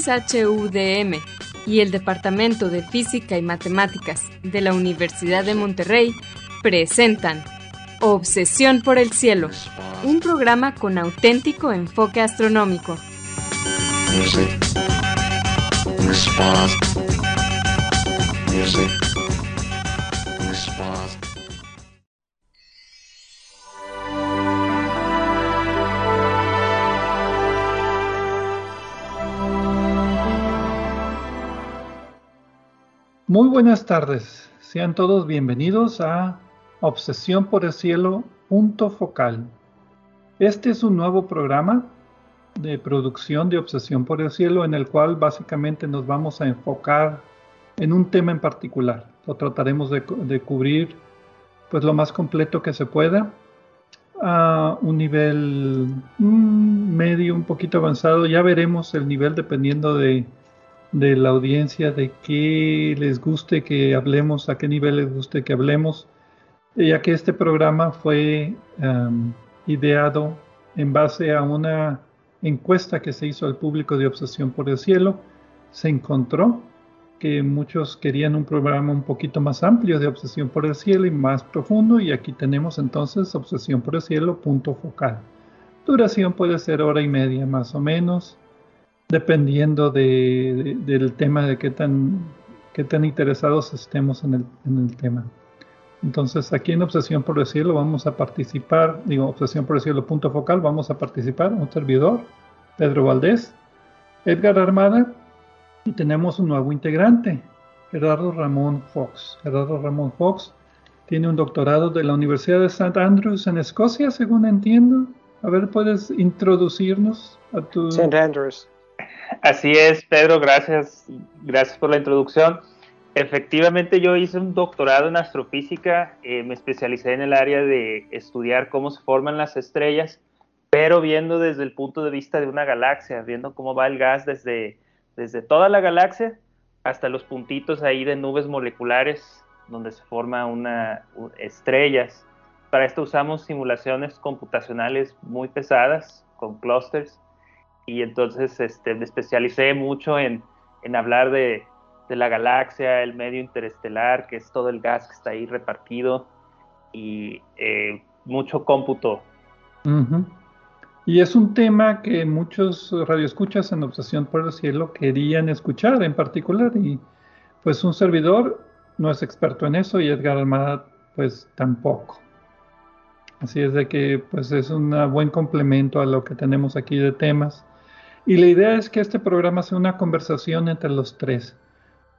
XHUDM y el Departamento de Física y Matemáticas de la Universidad de Monterrey presentan Obsesión por el Cielo, un programa con auténtico enfoque astronómico. Muy buenas tardes, sean todos bienvenidos a Obsesión por el Cielo, punto focal. Este es un nuevo programa de producción de Obsesión por el Cielo en el cual básicamente nos vamos a enfocar en un tema en particular. Lo trataremos de, cubrir pues lo más completo que se pueda a un nivel mm, medio, un poquito avanzado. Ya veremos el nivel dependiendo de de la audiencia de qué les guste que hablemos, a qué nivel les guste que hablemos, ya que este programa fue ideado en base a una encuesta que se hizo al público de Obsesión por el Cielo. Se encontró que muchos querían un programa un poquito más amplio de Obsesión por el Cielo y más profundo, y aquí tenemos entonces Obsesión por el Cielo, punto focal. Duración puede ser hora y media más o menos dependiendo del tema, de qué tan, qué tan interesados estemos en el, tema. Entonces, aquí en Obsesión por el Cielo vamos a participar, digo, Obsesión por el Cielo, punto focal, vamos a participar un servidor, Pedro Valdés, Edgar Armada, y tenemos un nuevo integrante, Gerardo Ramón Fox. Gerardo Ramón Fox tiene un doctorado de la Universidad de St. Andrews en Escocia, según entiendo. A ver, ¿puedes introducirnos a tu... St. Andrews. Así es, Pedro, gracias, gracias por la introducción. Efectivamente, yo hice un doctorado en astrofísica, eh, me especialicé en el área de estudiar cómo se forman las estrellas, pero viendo desde el punto de vista de una galaxia, viendo cómo va el gas desde, desde toda la galaxia hasta los puntitos ahí de nubes moleculares donde se forman una, estrellas. Para esto usamos simulaciones computacionales muy pesadas con clusters y entonces este, me especialicé mucho en, hablar de, la galaxia, el medio interestelar, que es todo el gas que está ahí repartido y eh, mucho cómputo. Y es un tema que muchos radioescuchas en Obsesión por el Cielo querían escuchar en particular y pues un servidor no es experto en eso y Edgar Almada pues tampoco. Así es de que pues es un buen complemento a lo que tenemos aquí de temas. Y la idea es que este programa sea una conversación entre los tres.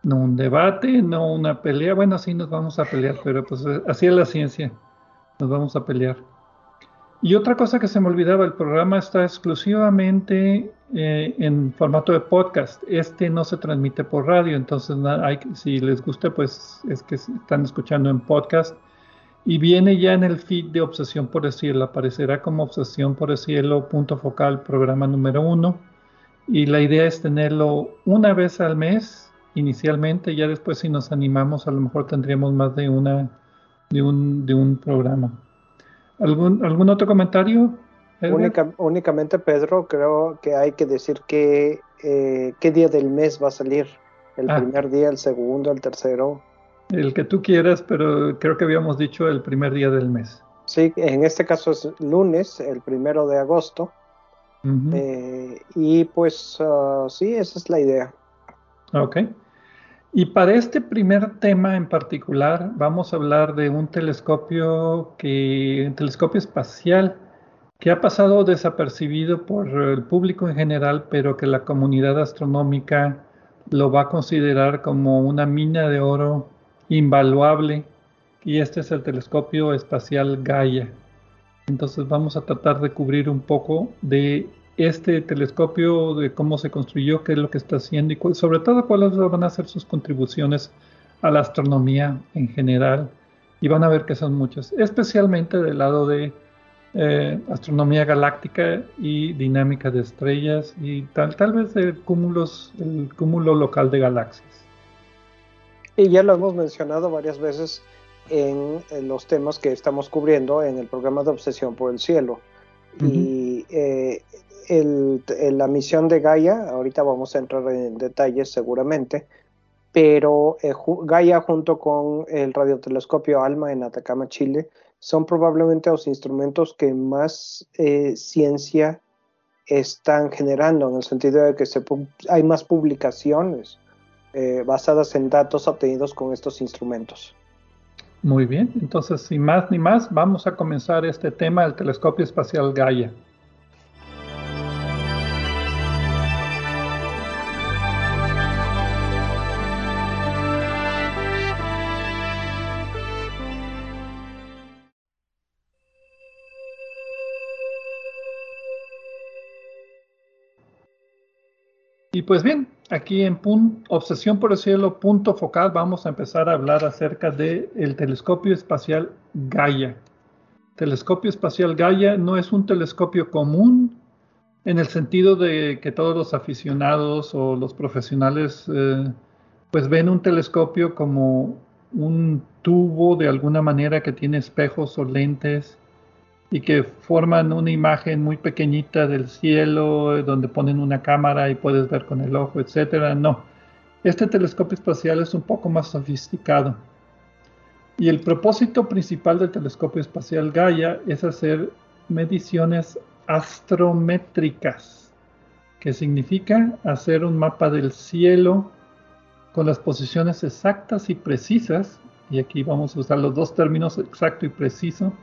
No un debate, no una pelea. Bueno, sí nos vamos a pelear, pero pues así es la ciencia. Nos vamos a pelear. Y otra cosa que se me olvidaba, el programa está exclusivamente eh, en formato de podcast. Este no se transmite por radio, entonces si les gusta, pues es que están escuchando en podcast. Y viene ya en el feed de Obsesión por el Cielo, aparecerá como Obsesión por el Cielo, punto focal, programa número uno y la idea es tenerlo una vez al mes inicialmente, ya después si nos animamos a lo mejor tendríamos más de una de un, de un programa. ¿Algún, ¿Algún otro comentario? únicamente Pedro, creo que hay que decir que eh, qué día del mes va a salir. El ah. primer día, el segundo, el tercero. El que tú quieras, pero creo que habíamos dicho el primer día del mes. Sí, en este caso es lunes, el primero de agosto. Eh, y pues ah, sí, esa es la idea. Ok. Y para este primer tema en particular, vamos a hablar de un telescopio que, un telescopio espacial que ha pasado desapercibido por el público en general, pero que la comunidad astronómica lo va a considerar como una mina de oro invaluable. Y este es el telescopio espacial Gaia. Entonces vamos a tratar de cubrir un poco de este telescopio, de cómo se construyó, qué es lo que está haciendo y sobre todo cuáles van a ser sus contribuciones a la astronomía en general. Y van a ver que son muchas, especialmente del lado de eh, astronomía galáctica y dinámica de estrellas y tal, vez cúmulos, el cúmulo local de galaxias. Y ya lo hemos mencionado varias veces en, los temas que estamos cubriendo en el programa de Obsesión por el Cielo. Y eh, la misión de Gaia, ahorita vamos a entrar en detalles seguramente, pero eh, Gaia junto con el radiotelescopio ALMA en Atacama, Chile, son probablemente los instrumentos que más eh, ciencia están generando, en el sentido de que se, hay más publicaciones eh, basadas en datos obtenidos con estos instrumentos. Muy bien, entonces sin más ni más, vamos a comenzar este tema del telescopio espacial Gaia. Y pues bien, aquí en Obsesión por el Cielo, punto focal, vamos a empezar a hablar acerca del telescopio espacial Gaia. Telescopio espacial Gaia no es un telescopio común en el sentido de que todos los aficionados o los profesionales eh, pues ven un telescopio como un tubo de alguna manera que tiene espejos o lentes y que forman una imagen muy pequeñita del cielo, eh, donde ponen una cámara y puedes ver con el ojo, etcétera. No, este telescopio espacial es un poco más sofisticado. Y el propósito principal del telescopio espacial Gaia es hacer mediciones astrométricas, que significa hacer un mapa del cielo con las posiciones exactas y precisas, y aquí vamos a usar los dos términos exacto y preciso,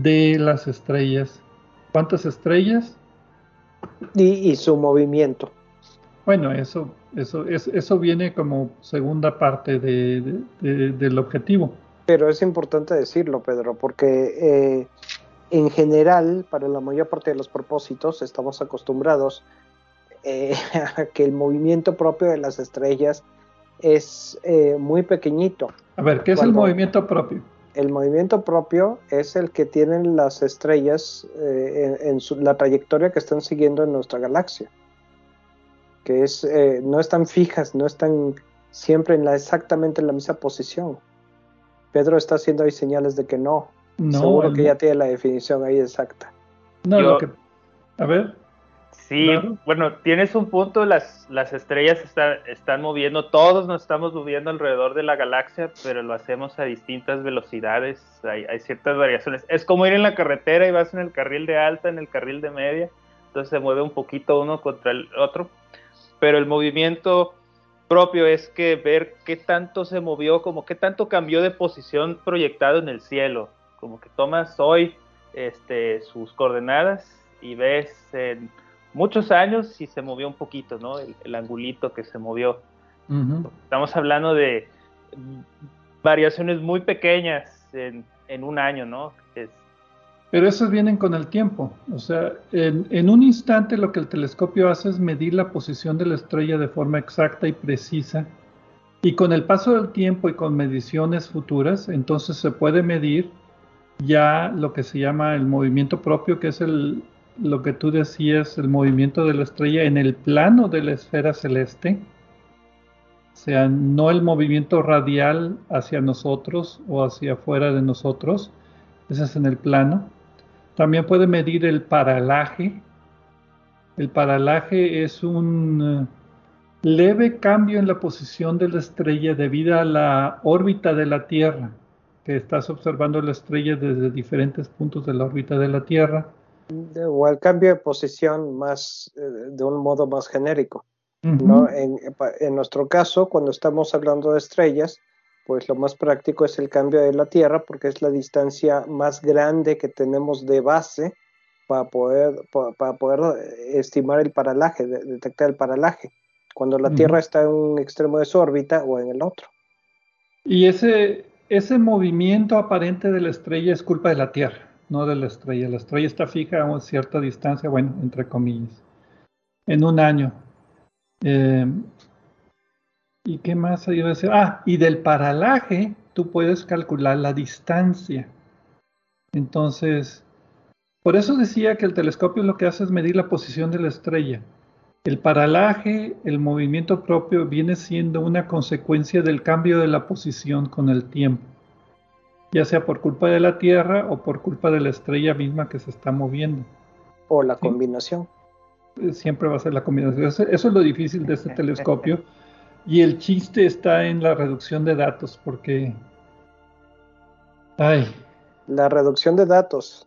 de las estrellas. ¿Cuántas estrellas? Y, su movimiento. Bueno, eso, eso, eso viene como segunda parte del objetivo. Pero es importante decirlo, Pedro, porque eh, en general, para la mayor parte de los propósitos, estamos acostumbrados eh, a que el movimiento propio de las estrellas es eh, muy pequeñito. A ver, ¿qué es el movimiento propio? El movimiento propio es el que tienen las estrellas eh, en, la trayectoria que están siguiendo en nuestra galaxia, que es, eh, no están fijas, no están siempre en la, exactamente en la misma posición. Pedro está haciendo ahí señales de que no. no Seguro que ya tiene la definición ahí exacta. No, lo que... A ver. Sí, bueno, tienes un punto, las, las estrellas están moviendo, todos nos estamos moviendo alrededor de la galaxia, pero lo hacemos a distintas velocidades, hay, ciertas variaciones. Es como ir en la carretera y vas en el carril de alta, en el carril de media, entonces se mueve un poquito uno contra el otro, pero el movimiento propio es que ver qué tanto se movió, como qué tanto cambió de posición proyectado en el cielo, como que tomas hoy este, sus coordenadas y ves en muchos años y se movió un poquito, ¿no? El, angulito que se movió. Estamos hablando de variaciones muy pequeñas en, un año, ¿no? Pero esos vienen con el tiempo. O sea, en, en, un instante lo que el telescopio hace es medir la posición de la estrella de forma exacta y precisa. Y con el paso del tiempo y con mediciones futuras, entonces se puede medir ya lo que se llama el movimiento propio, que es el, lo que tú decías, el movimiento de la estrella en el plano de la esfera celeste, o sea, no el movimiento radial hacia nosotros o hacia afuera de nosotros, ese es en el plano. También puede medir el paralaje. El paralaje es un eh, leve cambio en la posición de la estrella debido a la órbita de la Tierra, que estás observando la estrella desde diferentes puntos de la órbita de la Tierra o el cambio de posición más eh, de un modo más genérico. ¿no? En, en, nuestro caso, cuando estamos hablando de estrellas, pues lo más práctico es el cambio de la Tierra porque es la distancia más grande que tenemos de base para poder, para, poder eh, estimar el paralaje, detectar el paralaje, cuando la Tierra está en un extremo de su órbita o en el otro. Y ese, ese movimiento aparente de la estrella es culpa de la Tierra no de la estrella. La estrella está fija a una cierta distancia, bueno, entre comillas, en un año. Eh, ¿Y qué más iba a decir? Ah, y del paralaje tú puedes calcular la distancia. Entonces, por eso decía que el telescopio lo que hace es medir la posición de la estrella. El paralaje, el movimiento propio, viene siendo una consecuencia del cambio de la posición con el tiempo ya sea por culpa de la Tierra o por culpa de la estrella misma que se está moviendo. O la combinación. eh, siempre va a ser la combinación. Eso, es lo difícil de este telescopio. Y el chiste está en la reducción de datos, porque... Ay. La reducción de datos.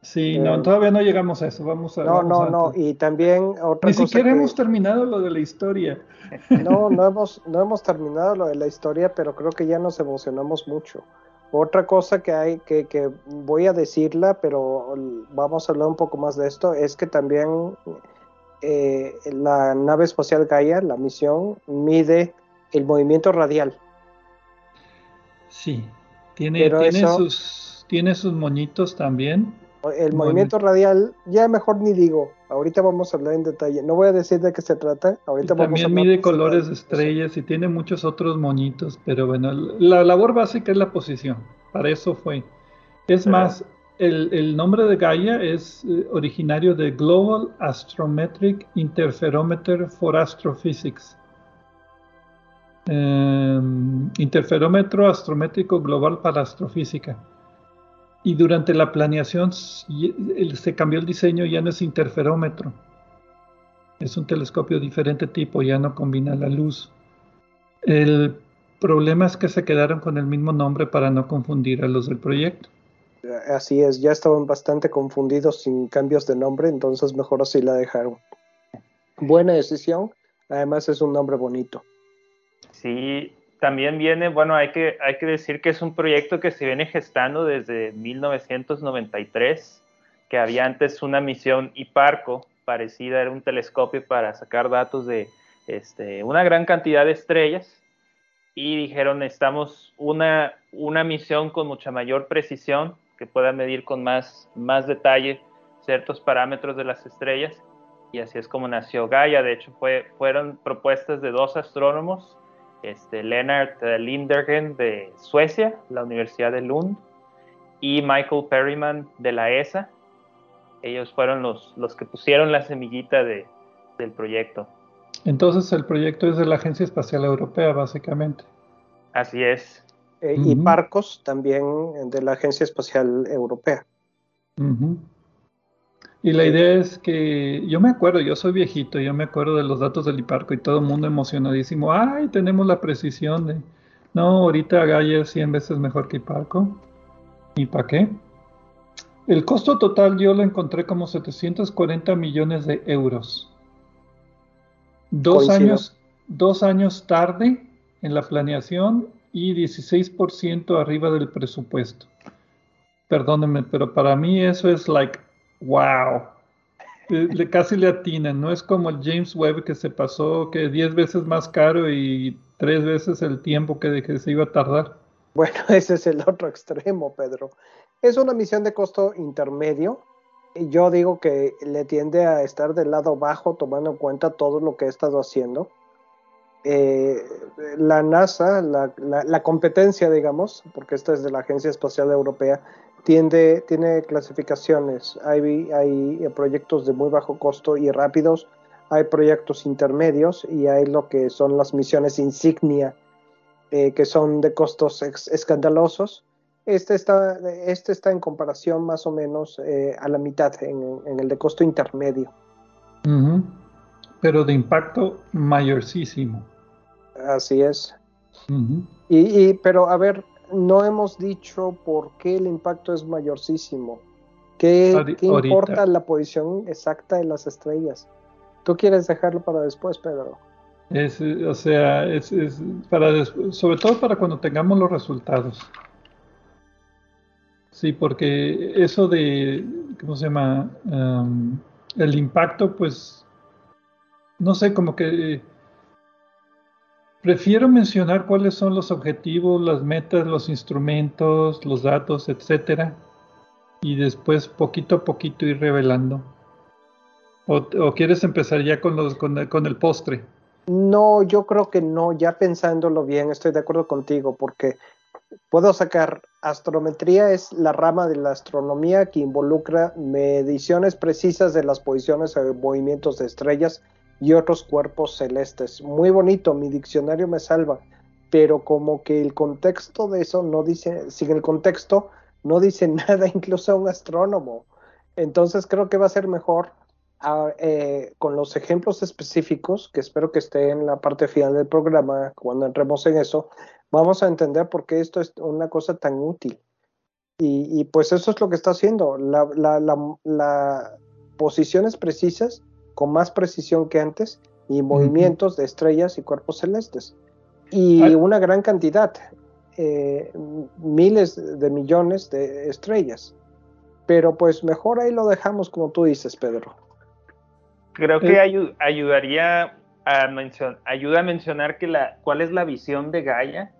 Sí, no, eh, todavía no llegamos a eso. Vamos a. No, no, no. Y también otra Ni siquiera hemos terminado lo de la historia. No, no hemos, no hemos terminado lo de la historia, pero creo que ya nos emocionamos mucho. Otra cosa que hay, que, que voy a decirla, pero vamos a hablar un poco más de esto, es que también eh, la nave espacial Gaia, la misión, mide el movimiento radial. Sí, tiene, tiene, sus, tiene sus moñitos también. El movimiento radial, ya mejor ni digo, ahorita vamos a hablar en detalle. No voy a decir de qué se trata, ahorita vamos También mide colores de estrellas y tiene muchos otros moñitos, pero bueno, la labor básica es la posición, para eso fue. Es más, el, nombre de Gaia es eh, originario de Global Astrometric Interferometer for Astrophysics. Em, interferómetro astrométrico global para astrofísica. Y durante la planeación se cambió el diseño, ya no es interferómetro. Es un telescopio de diferente tipo, ya no combina la luz. El problema es que se quedaron con el mismo nombre para no confundir a los del proyecto. Así es, ya estaban bastante confundidos sin cambios de nombre, entonces mejor así la dejaron. Buena decisión, además es un nombre bonito. Sí, también viene, bueno, hay que, hay que decir que es un proyecto que se viene gestando desde 1993, que había antes una misión IPARCO parecida, era un telescopio para sacar datos de este, una gran cantidad de estrellas y dijeron necesitamos una, una misión con mucha mayor precisión que pueda medir con más, más detalle ciertos parámetros de las estrellas y así es como nació Gaia. De hecho, fue, fueron propuestas de dos astrónomos, este, Lennart Lindergen de Suecia, la Universidad de Lund, y Michael Perryman de la ESA. Ellos fueron los, los que pusieron la semillita de, del proyecto. Entonces el proyecto es de la Agencia Espacial Europea, básicamente. Así es. Eh, y Parcos también de la Agencia Espacial Europea. Y la idea es que yo me acuerdo, yo soy viejito, yo me acuerdo de los datos del IPARCO y todo el mundo emocionadísimo. ¡Ay, tenemos la precisión de... No, ahorita Gaia es 100 veces mejor que IPARCO. ¿Y para qué? El costo total yo lo encontré como 740 millones de euros. Dos años, dos años tarde en la planeación y 16% arriba del presupuesto. Perdónenme, pero para mí eso es like, wow. Le, casi le atinan, no es como el James Webb que se pasó que 10 veces más caro y 3 veces el tiempo que, que se iba a tardar. Bueno, ese es el otro extremo, Pedro. Es una misión de costo intermedio. Y yo digo que le tiende a estar del lado bajo tomando en cuenta todo lo que he estado haciendo eh, la NASA, la, competencia, digamos, porque esta es de la Agencia Espacial Europea, tiende, tiene clasificaciones. Hay, hay proyectos de muy bajo costo y rápidos, hay proyectos intermedios y hay lo que son las misiones insignia, eh, que son de costos escandalosos. Este está, este está en comparación más o menos eh, a la mitad, en, el de costo intermedio. Pero de impacto mayorísimo. Así es. y, pero a ver, no hemos dicho por qué el impacto es mayorísimo. ¿Qué, importa la posición exacta de las estrellas? ¿Tú quieres dejarlo para después, Pedro? Es, o sea, es, para sobre todo para cuando tengamos los resultados. Sí, porque eso de, ¿cómo se llama? el impacto, pues, no sé, como que Prefiero mencionar cuáles son los objetivos, las metas, los instrumentos, los datos, etcétera, y después poquito a poquito ir revelando. ¿O, quieres empezar ya con, los, con, el postre? No, yo creo que no, ya pensándolo bien, estoy de acuerdo contigo, porque puedo sacar astrometría es la rama de la astronomía que involucra mediciones precisas de las posiciones o movimientos de estrellas y otros cuerpos celestes. Muy bonito, mi diccionario me salva, pero como que el contexto de eso no dice, sin el contexto no dice nada incluso a un astrónomo. Entonces creo que va a ser mejor eh, con los ejemplos específicos, que espero que esté en la parte final del programa, cuando entremos en eso, vamos a entender por qué esto es una cosa tan útil. Y, pues eso es lo que está haciendo, las la, posiciones precisas, con más precisión que antes, y movimientos de estrellas y cuerpos celestes. Y una gran cantidad, eh, miles de millones de estrellas. Pero pues mejor ahí lo dejamos como tú dices, Pedro. Creo que eh. ayudaría a mencionar, ayuda a mencionar que la, cuál es la visión de Gaia.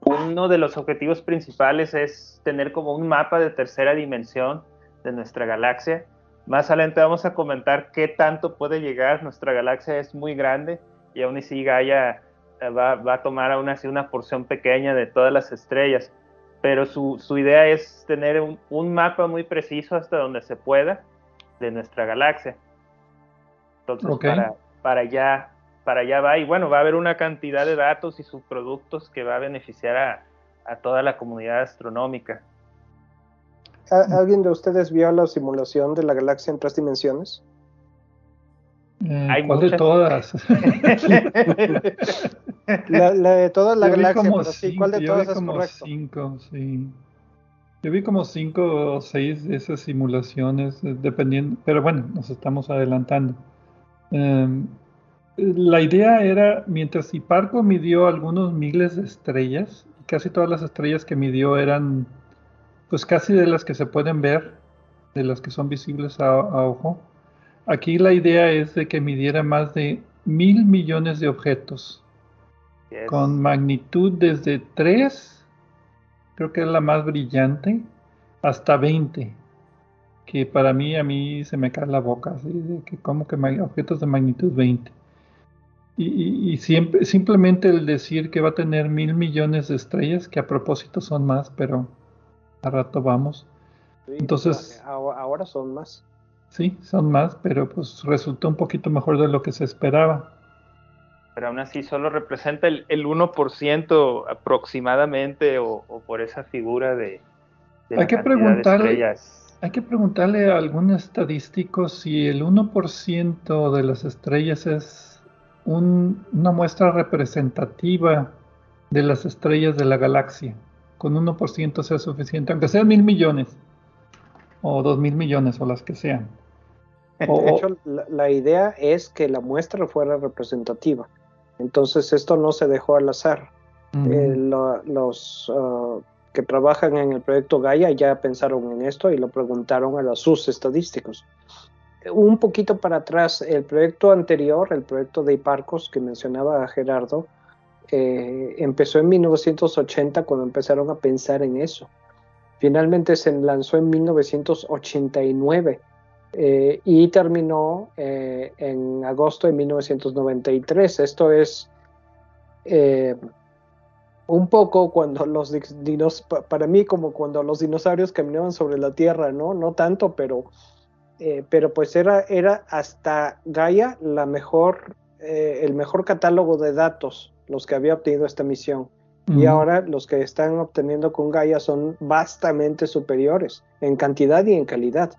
Uno de los objetivos principales es tener como un mapa de tercera dimensión de nuestra galaxia. Más adelante vamos a comentar qué tanto puede llegar. Nuestra galaxia es muy grande y aún así Gaia eh, va, va a tomar aún así una porción pequeña de todas las estrellas. Pero su, su idea es tener un, un mapa muy preciso hasta donde se pueda de nuestra galaxia entonces, para, para, allá, para allá va. Y bueno, va a haber una cantidad de datos y subproductos que va a beneficiar a, a toda la comunidad astronómica. ¿Alguien de ustedes vio la simulación de la galaxia en tres dimensiones? Eh, ¿Cuál de todas? la, de toda la galaxia, pero sí, ¿cuál de todas es correcto? Cinco, sí. Yo vi como cinco o seis de esas simulaciones, eh, dependiendo, pero bueno, nos estamos adelantando. Em, la idea era, mientras Hiparco midió algunos miles de estrellas, casi todas las estrellas que midió eran, pues casi de las que se pueden ver, de las que son visibles a, ojo. Aquí la idea es de que midiera más de mil millones de objetos, con magnitud desde 3, creo que es la más brillante, hasta 20 que para mí, a mí se me cae la boca, así de que como que objetos de magnitud 20. Y, siempre, simplemente el decir que va a tener mil millones de estrellas, que a propósito son más, pero a rato vamos. Entonces. Ahora son más. Sí, son más, pero pues resultó un poquito mejor de lo que se esperaba. Pero aún así solo representa el, el 1% aproximadamente o, por esa figura de... Hay que preguntarle, hay que preguntarle a algún estadístico si el 1% de las estrellas es una muestra representativa de las estrellas de la galaxia. Con 1% sea suficiente, aunque sean mil millones, o dos mil millones, o las que sean. de hecho, la, idea es que la muestra fuera representativa. Entonces, esto no se dejó al azar. Eh, los ah, que trabajan en el proyecto Gaia ya pensaron en esto y lo preguntaron a los sus estadísticos. Un poquito para atrás, el proyecto anterior, el proyecto de Iparcos que mencionaba Gerardo, eh, empezó en 1980 cuando empezaron a pensar en eso. Finalmente se lanzó en 1989 eh, y terminó eh, en agosto de 1993. Esto es un poco cuando los dinosaurios, para mí como cuando los dinosaurios caminaban sobre la Tierra, ¿no? No tanto, pero, pero pues era, era hasta Gaia el mejor catálogo de datos, los que había obtenido esta misión. Y ahora los que están obteniendo con Gaia son bastante superiores en cantidad y en calidad.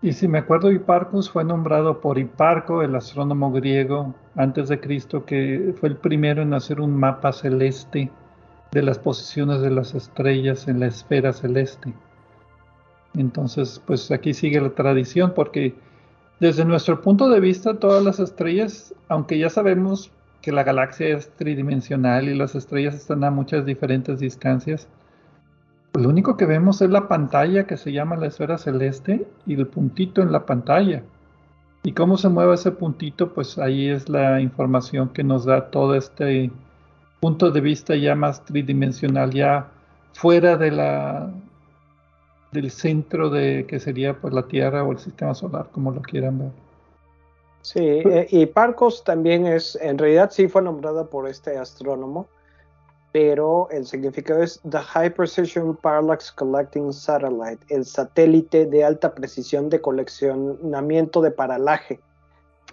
Y si me acuerdo, Hiparcus fue nombrado por Hiparco, el astrónomo griego antes de Cristo, que fue el primero en hacer un mapa celeste de las posiciones de las estrellas en la esfera celeste. Entonces, pues aquí sigue la tradición porque desde nuestro punto de vista todas las estrellas, aunque ya sabemos que la galaxia es tridimensional y las estrellas están a muchas diferentes distancias, lo único que vemos es la pantalla que se llama la esfera celeste y el puntito en la pantalla. Y cómo se mueve ese puntito, pues ahí es la información que nos da todo este punto de vista ya más tridimensional, ya fuera de la del centro de que sería pues la Tierra o el sistema solar, como lo quieran ver. Sí, eh, y Parcos también es, en realidad sí fue nombrada por este astrónomo, pero el significado es The High Precision Parallax Collecting Satellite, el satélite de alta precisión de coleccionamiento de paralaje.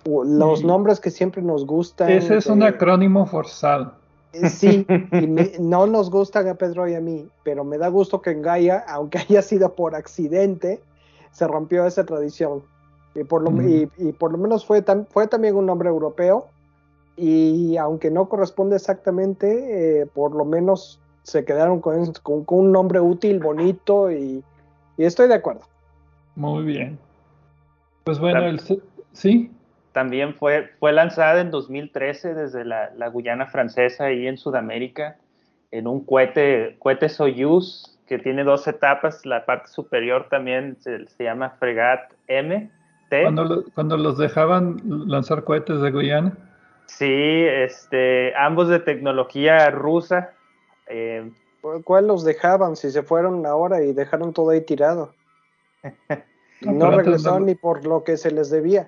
Los nombres que siempre nos gustan. Ese es un acrónimo forzado. Eh, sí, no nos gustan a Pedro y a mí, pero me da gusto que en Gaia, aunque haya sido por accidente, se rompió esa tradición. Y por lo, y, por lo menos fue, fue también un nombre europeo. Y aunque no corresponde exactamente, eh, por lo menos se quedaron con, con, un nombre útil, bonito y, estoy de acuerdo. Muy bien. Pues bueno, el, sí. También fue, fue lanzada en 2013 desde la, la Guyana francesa y en Sudamérica en un cohete, cohete Soyuz que tiene dos etapas. La parte superior también se, llama Fregat M. Cuando, cuando los dejaban lanzar cohetes de Guyana. Sí, este, ambos de tecnología rusa. Eh, ¿Cuál los dejaban si se fueron ahora y dejaron todo ahí tirado? no, regresaron ni por lo que se les debía.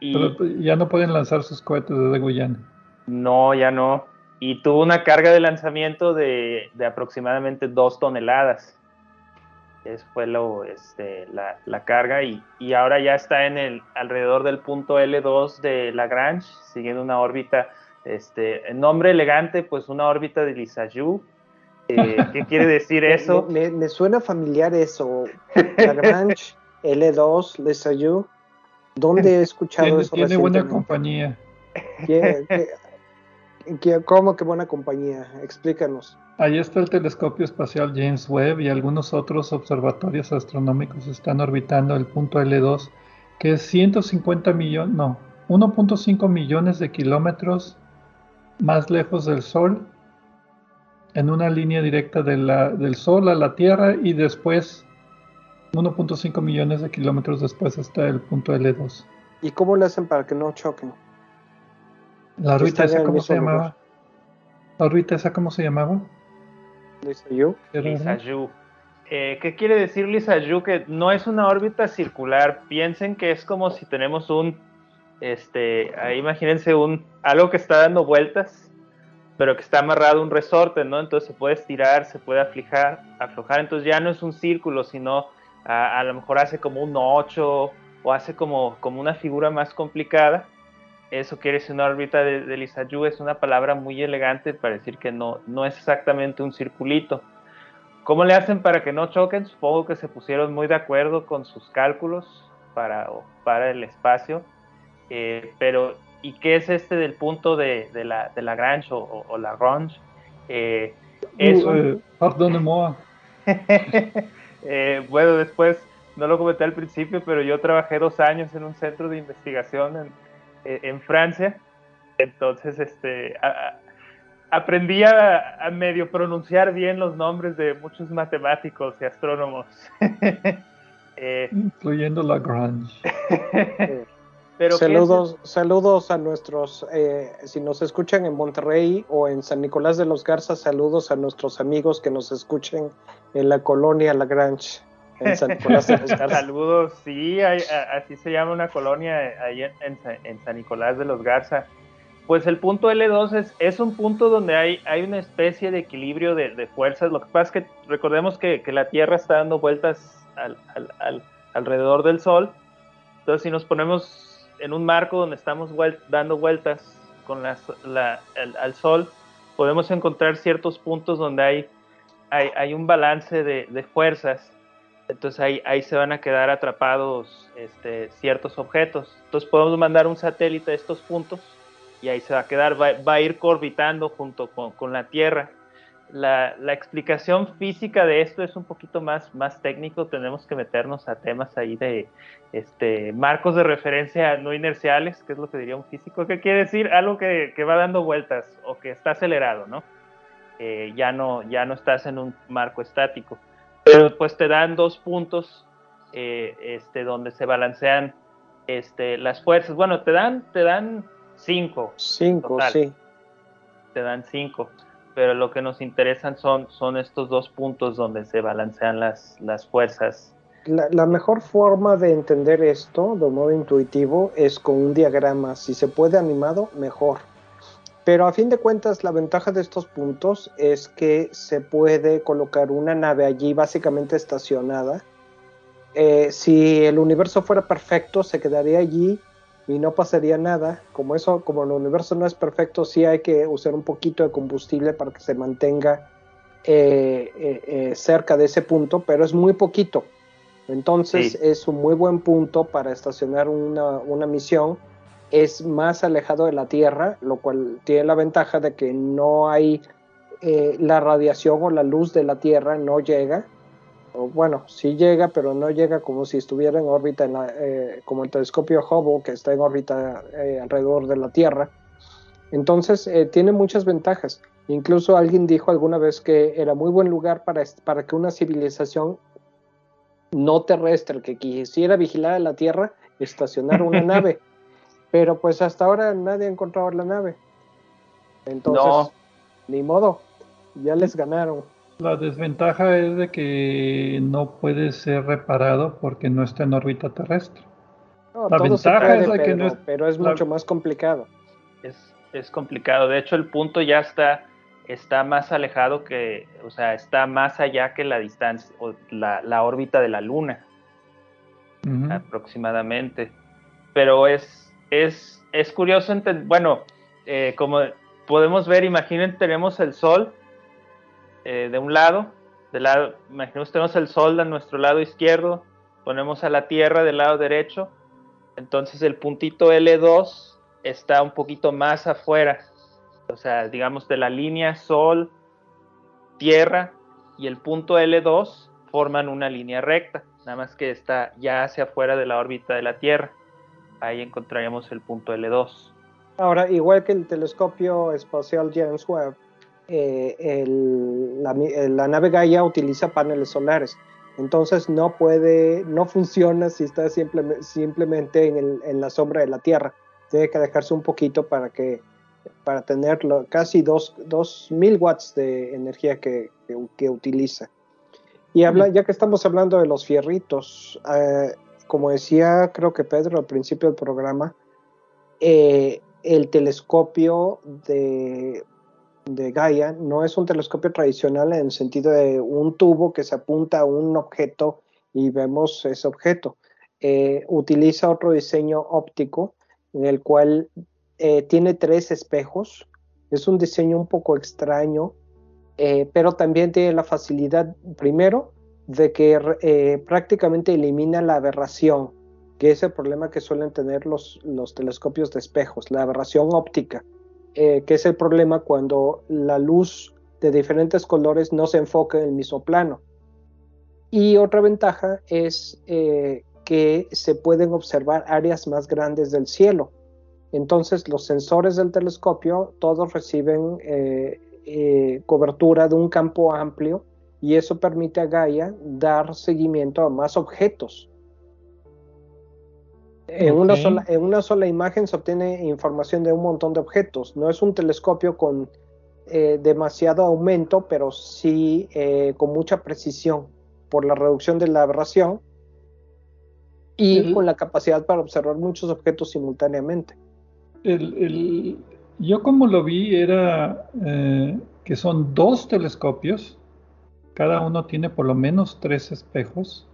Pero ya no pueden lanzar sus cohetes desde Guyana. No, ya no. Y tuvo una carga de lanzamiento de, de aproximadamente dos toneladas. Eso fue lo, este, la, la, carga y, y, ahora ya está en el alrededor del punto L2 de Lagrange, siguiendo una órbita, este, en nombre elegante, pues una órbita de Lissajous. Eh, ¿Qué quiere decir eso? Me, me, suena familiar eso. Lagrange, L2, Lissajous. ¿Dónde he escuchado tiene, eso? Tiene buena compañía. ¿Qué, qué, ¿Cómo que buena compañía? Explícanos. Ahí está el telescopio espacial James Webb y algunos otros observatorios astronómicos están orbitando el punto L2, que es 150 millones, no, 1.5 millones de kilómetros más lejos del Sol, en una línea directa del Sol a la Tierra y después 1.5 millones de kilómetros después está el punto L2. ¿Y cómo le hacen para que no choquen? ¿La órbita esa cómo se llamaba? ¿La órbita esa cómo se llamaba? Lisa-Yu. Lisa-Yu. Eh, ¿Qué quiere decir Lisa-Yu? Que no es una órbita circular. Piensen que es como si tenemos un, este, ahí imagínense un, algo que está dando vueltas, pero que está amarrado a un resorte, ¿no? Entonces se puede estirar, se puede aflojar, aflojar. Entonces ya no es un círculo, sino a, a lo mejor hace como un 8 o hace como, como una figura más complicada eso quiere decir una órbita de, de es una palabra muy elegante para decir que no, no es exactamente un circulito. ¿Cómo le hacen para que no choquen? Supongo que se pusieron muy de acuerdo con sus cálculos para, para el espacio. Eh, pero, ¿y qué es este del punto de, de la, de Lagrange o, o, Lagrange? Eh, es uh, eh, bueno, después, no lo comenté al principio, pero yo trabajé dos años en un centro de investigación en, eh, en Francia. Entonces, este, aprendí a, medio pronunciar bien los nombres de muchos matemáticos y astrónomos. eh, Incluyendo Lagrange. Pero saludos, saludos a nuestros, eh, si nos escuchan en Monterrey o en San Nicolás de los Garzas, saludos a nuestros amigos que nos escuchen en la colonia Lagrange. Saludos, sí, así se llama una colonia ahí en, San Nicolás de los Garza. Pues el punto L2 es, es un punto donde hay, hay una especie de equilibrio de, fuerzas. Lo que pasa es que recordemos que, la Tierra está dando vueltas alrededor del Sol. Entonces, si nos ponemos en un marco donde estamos dando vueltas con la, al Sol, podemos encontrar ciertos puntos donde hay, hay, un balance de, de fuerzas entonces ahí, ahí se van a quedar atrapados este, ciertos objetos. Entonces podemos mandar un satélite a estos puntos y ahí se va a quedar, va, a ir orbitando junto con, con la Tierra. La, la, explicación física de esto es un poquito más, más técnico, tenemos que meternos a temas ahí de este, marcos de referencia no inerciales, que es lo que diría un físico, ¿qué quiere decir? Algo que, que va dando vueltas o que está acelerado, ¿no? Eh, ya ¿no? Ya no estás en un marco estático pero pues te dan dos puntos eh, este, donde se balancean este, las fuerzas. Bueno, te dan, te dan cinco. Cinco, sí. Te dan cinco. Pero lo que nos interesan son, son estos dos puntos donde se balancean las, las fuerzas. La, la, mejor forma de entender esto de modo intuitivo es con un diagrama. Si se puede animado, mejor. Pero a fin de cuentas, la ventaja de estos puntos es que se puede colocar una nave allí básicamente estacionada. Eh, si el universo fuera perfecto, se quedaría allí y no pasaría nada. Como eso, como el universo no es perfecto, sí hay que usar un poquito de combustible para que se mantenga eh, eh, cerca de ese punto, pero es muy poquito. Entonces es un muy buen punto para estacionar una, misión. Es más alejado de la Tierra, lo cual tiene la ventaja de que no hay eh, la radiación o la luz de la Tierra no llega. O, bueno, sí llega, pero no llega como si estuviera en órbita, eh, como el telescopio Hubble, que está en órbita eh, alrededor de la Tierra. Entonces, tiene muchas ventajas. Incluso alguien dijo alguna vez que era muy buen lugar para, para que una civilización no terrestre que quisiera vigilar a la Tierra estacionar una nave. Pero pues hasta ahora nadie ha encontrado la nave. Entonces, ni modo, ya les ganaron. La desventaja es de que no puede ser reparado porque no está en órbita terrestre. la ventaja es que no es... Pero es mucho más complicado. Es, es complicado. De hecho, el punto ya está está más alejado que, o sea, está más allá que la distancia, o la, órbita de la Luna, aproximadamente. Pero es, es, es curioso, bueno, eh, como podemos ver, imaginen, tenemos el Sol eh, de un lado, del lado, imaginemos, tenemos el Sol de nuestro lado izquierdo, ponemos a la Tierra del lado derecho, entonces el puntito L2 está un poquito más afuera o sea, digamos de la línea Sol, Tierra y el punto L2 forman una línea recta, nada más que está ya hacia afuera de la órbita de la Tierra. Ahí encontraríamos el punto L2. Ahora, igual que el telescopio espacial James Webb, eh, la, nave Gaia utiliza paneles solares. Entonces no puede, no funciona si está simplemente en, en la sombra de la Tierra. Tiene que dejarse un poquito para que para tener casi 2.000 watts de energía que, que, utiliza. Y habla, ya que estamos hablando de los fierritos, eh, como decía creo que Pedro al principio del programa, eh, el telescopio de, Gaia no es un telescopio tradicional en el sentido de un tubo que se apunta a un objeto y vemos ese objeto. Eh, utiliza otro diseño óptico en el cual eh, tiene tres espejos, es un diseño un poco extraño, pero también tiene la facilidad, primero, de que eh, prácticamente elimina la aberración, que es el problema que suelen tener los, los telescopios de espejos, la aberración óptica, que es el problema cuando la luz de diferentes colores no se enfoca en el mismo plano. Y otra ventaja es que se pueden observar áreas más grandes del cielo. Entonces los sensores del telescopio todos reciben eh, eh, cobertura de un campo amplio y eso permite a Gaia dar seguimiento a más objetos. En, una sola, en una sola imagen se obtiene información de un montón de objetos. No es un telescopio con eh, demasiado aumento, pero sí con mucha precisión por la reducción de la aberración y con la capacidad para observar muchos objetos simultáneamente el, yo como lo vi era eh, que son dos telescopios, cada uno tiene por lo menos tres espejos.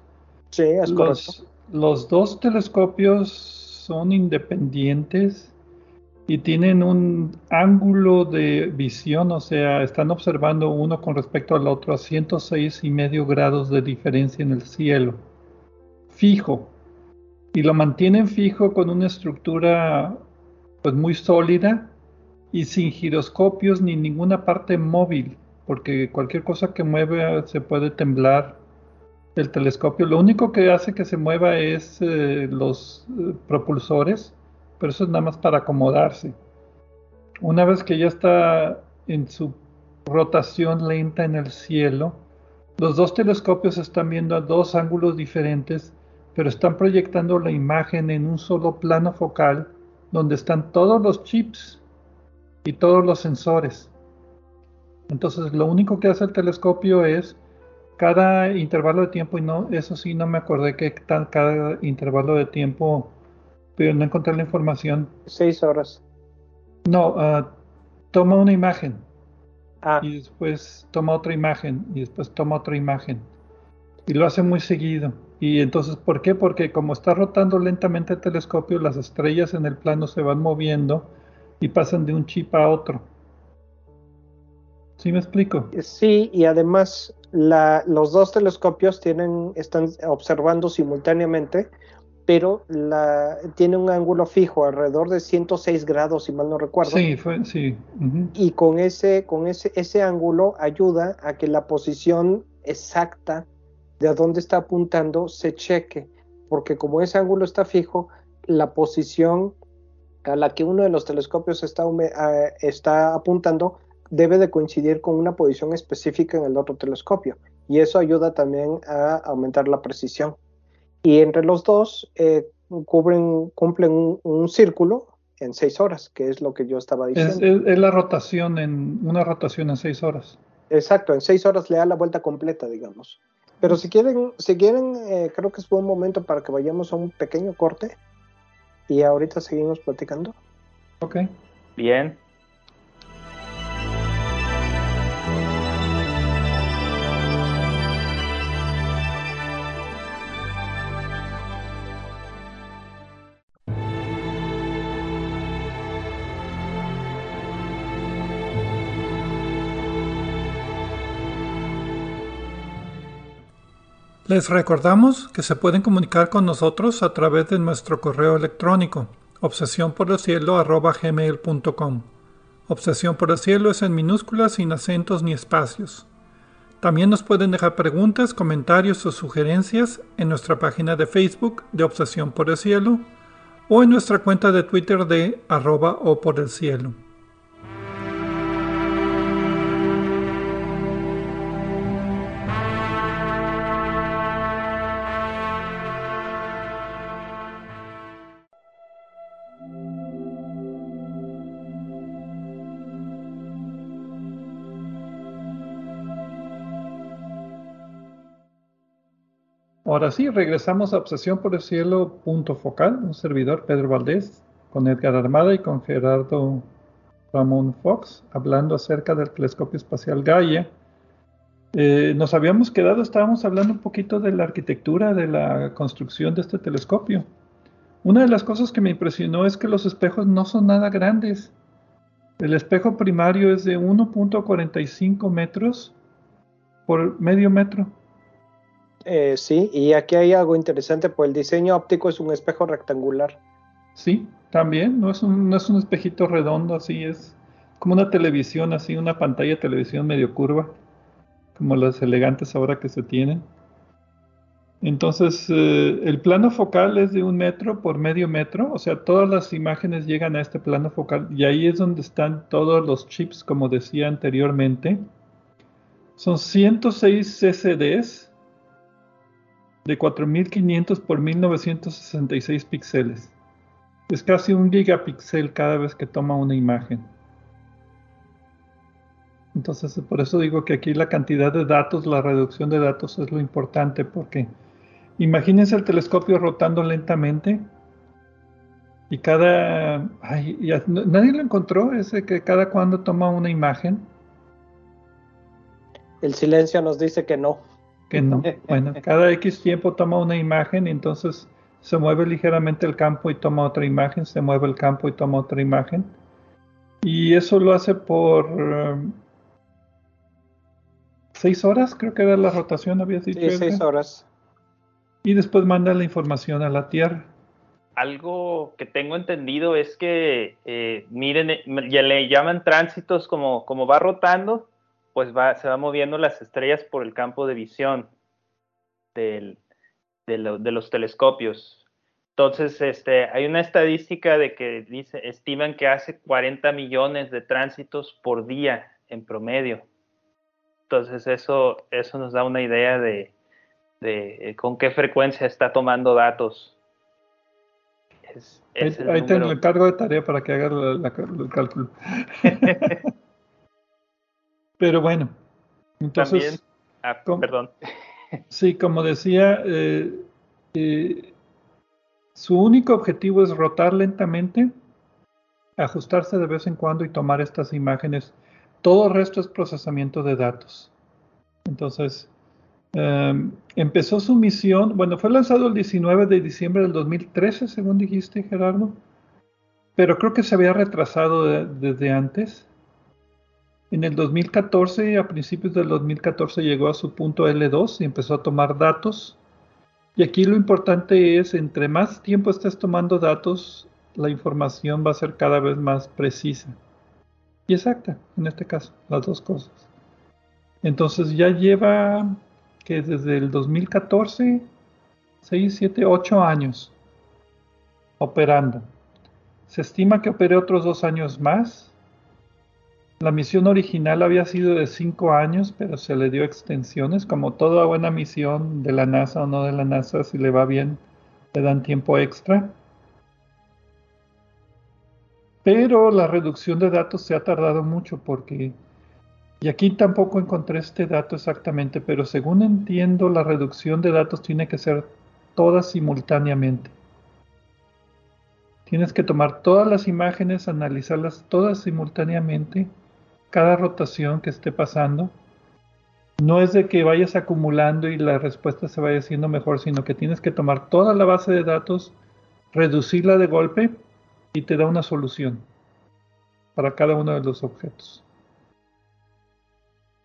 Sí, es los, Los dos telescopios son independientes y tienen un ángulo de visión, o sea, están observando uno con respecto al otro a 106 y medio grados de diferencia en el cielo, fijo, y lo mantienen fijo con una estructura pues muy sólida y sin giroscopios ni ninguna parte móvil, porque cualquier cosa que mueve se puede temblar el telescopio. Lo único que hace que se mueva es eh, los eh, propulsores, pero eso es nada más para acomodarse. Una vez que ya está en su rotación lenta en el cielo, los dos telescopios están viendo a dos ángulos diferentes, pero están proyectando la imagen en un solo plano focal donde están todos los chips y todos los sensores. Entonces lo único que hace el telescopio es cada intervalo de tiempo, y no, eso sí no me acordé que tal cada intervalo de tiempo, pero no encontré la información. Seis horas. No, ah, toma una imagen. Ah. Y después toma otra imagen. Y después toma otra imagen. Y lo hace muy seguido. Y entonces, ¿por qué? Porque como está rotando lentamente el telescopio, las estrellas en el plano se van moviendo y pasan de un chip a otro. ¿Sí me explico? Sí, y además los dos telescopios tienen, están observando simultáneamente, pero la, tiene un ángulo fijo alrededor de 106 grados, si mal no recuerdo. Sí, fue, sí. Y con, ese, con ese, ese ángulo ayuda a que la posición exacta de a dónde está apuntando se cheque, porque como ese ángulo está fijo, la posición a la que uno de los telescopios está, está apuntando debe de coincidir con una posición específica en el otro telescopio y eso ayuda también a aumentar la precisión. Y entre los dos eh, cubren, cumplen un, círculo en seis horas, que es lo que yo estaba diciendo. Es, la rotación en una rotación en seis horas. Exacto, en seis horas le da la vuelta completa, digamos. Pero si quieren, si quieren, eh, creo que es buen momento para que vayamos a un pequeño corte y ahorita seguimos platicando. Ok. Bien. Les recordamos que se pueden comunicar con nosotros a través de nuestro correo electrónico obsesión. Obsesión por el cielo es en minúsculas sin acentos ni espacios. También nos pueden dejar preguntas, comentarios o sugerencias en nuestra página de Facebook de Obsesión por el Cielo o en nuestra cuenta de Twitter de arroba o por el cielo. Ahora sí, regresamos a Obsesión por el Cielo, punto focal, un servidor Pedro Valdés, con Edgar Armada y con Gerardo Ramón Fox, hablando acerca del telescopio espacial Gaia. Eh, nos habíamos quedado, estábamos hablando un poquito de la arquitectura de la construcción de este telescopio. Una de las cosas que me impresionó es que los espejos no son nada grandes. El espejo primario es de 1.45 metros por medio metro. Eh, sí, y aquí hay algo interesante, pues el diseño óptico es un espejo rectangular. Sí, también, no es un, no es un espejito redondo, así es como una televisión, así una pantalla televisión medio curva, como las elegantes ahora que se tienen. Entonces, eh, el plano focal es de un metro por medio metro, o sea, todas las imágenes llegan a este plano focal y ahí es donde están todos los chips, como decía anteriormente. Son 106 CCDs de 4500 por 1966 píxeles. Es casi un gigapíxel cada vez que toma una imagen. Entonces, por eso digo que aquí la cantidad de datos, la reducción de datos es lo importante, porque imagínense el telescopio rotando lentamente y cada... Ay, nadie lo encontró, ese que cada cuando toma una imagen. El silencio nos dice que no que no. Bueno, cada X tiempo toma una imagen y entonces se mueve ligeramente el campo y toma otra imagen, se mueve el campo y toma otra imagen. Y eso lo hace por um, seis horas, creo que era la rotación, había dicho. Sí, seis horas. Y después manda la información a la Tierra. Algo que tengo entendido es que, eh, miren, eh, ya le llaman tránsitos como, como va rotando, pues va, se va moviendo las estrellas por el campo de visión de, los telescopios. Entonces, este, hay una estadística de que dice, estiman que hace 40 millones de tránsitos por día en promedio. Entonces, eso, eso nos da una idea de, eh, con qué frecuencia está tomando datos. ahí, tengo el cargo de tarea para que haga el cálculo. Pero bueno, entonces... Ah, perdón. Sí, como decía, eh, eh, su único objetivo es rotar lentamente, ajustarse de vez en cuando y tomar estas imágenes. Todo el resto es procesamiento de datos. Entonces, em, empezó su misión, bueno, fue lanzado el 19 de diciembre del 2013, según dijiste, Gerardo, pero creo que se había retrasado desde antes. En el 2014, a principios del 2014, llegó a su punto L2 y empezó a tomar datos. Y aquí lo importante es, entre más tiempo estés tomando datos, la información va a ser cada vez más precisa y exacta, en este caso, las dos cosas. Entonces ya lleva que desde el 2014, 6, 7, 8 años operando. Se estima que opere otros dos años más. La misión original había sido de 5 años, pero se le dio extensiones, como toda buena misión de la NASA o no de la NASA, si le va bien, le dan tiempo extra. Pero la reducción de datos se ha tardado mucho porque, y aquí tampoco encontré este dato exactamente, pero según entiendo, la reducción de datos tiene que ser toda simultáneamente. Tienes que tomar todas las imágenes, analizarlas todas simultáneamente, cada rotación que esté pasando. No es de que vayas acumulando y la respuesta se vaya haciendo mejor, sino que tienes que tomar toda la base de datos, reducirla de golpe y te da una solución para cada uno de los objetos.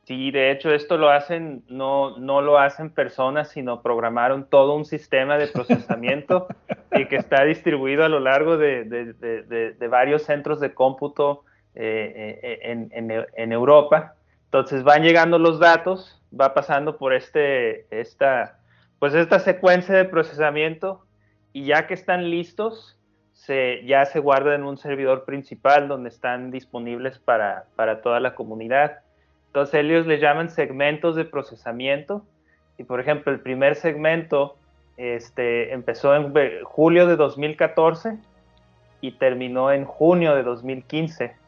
Sí, de hecho esto lo hacen, no, no lo hacen personas, sino programaron todo un sistema de procesamiento y que está distribuido a lo largo de, varios centros de cómputo eh, eh, en, en, Europa. Entonces van llegando los datos, va pasando por este, esta, pues esta secuencia de procesamiento y ya que están listos, ya se guarda en un servidor principal donde están disponibles para, toda la comunidad. Entonces ellos le llaman segmentos de procesamiento y por ejemplo el primer segmento este, empezó en julio de 2014 y terminó en junio de 2015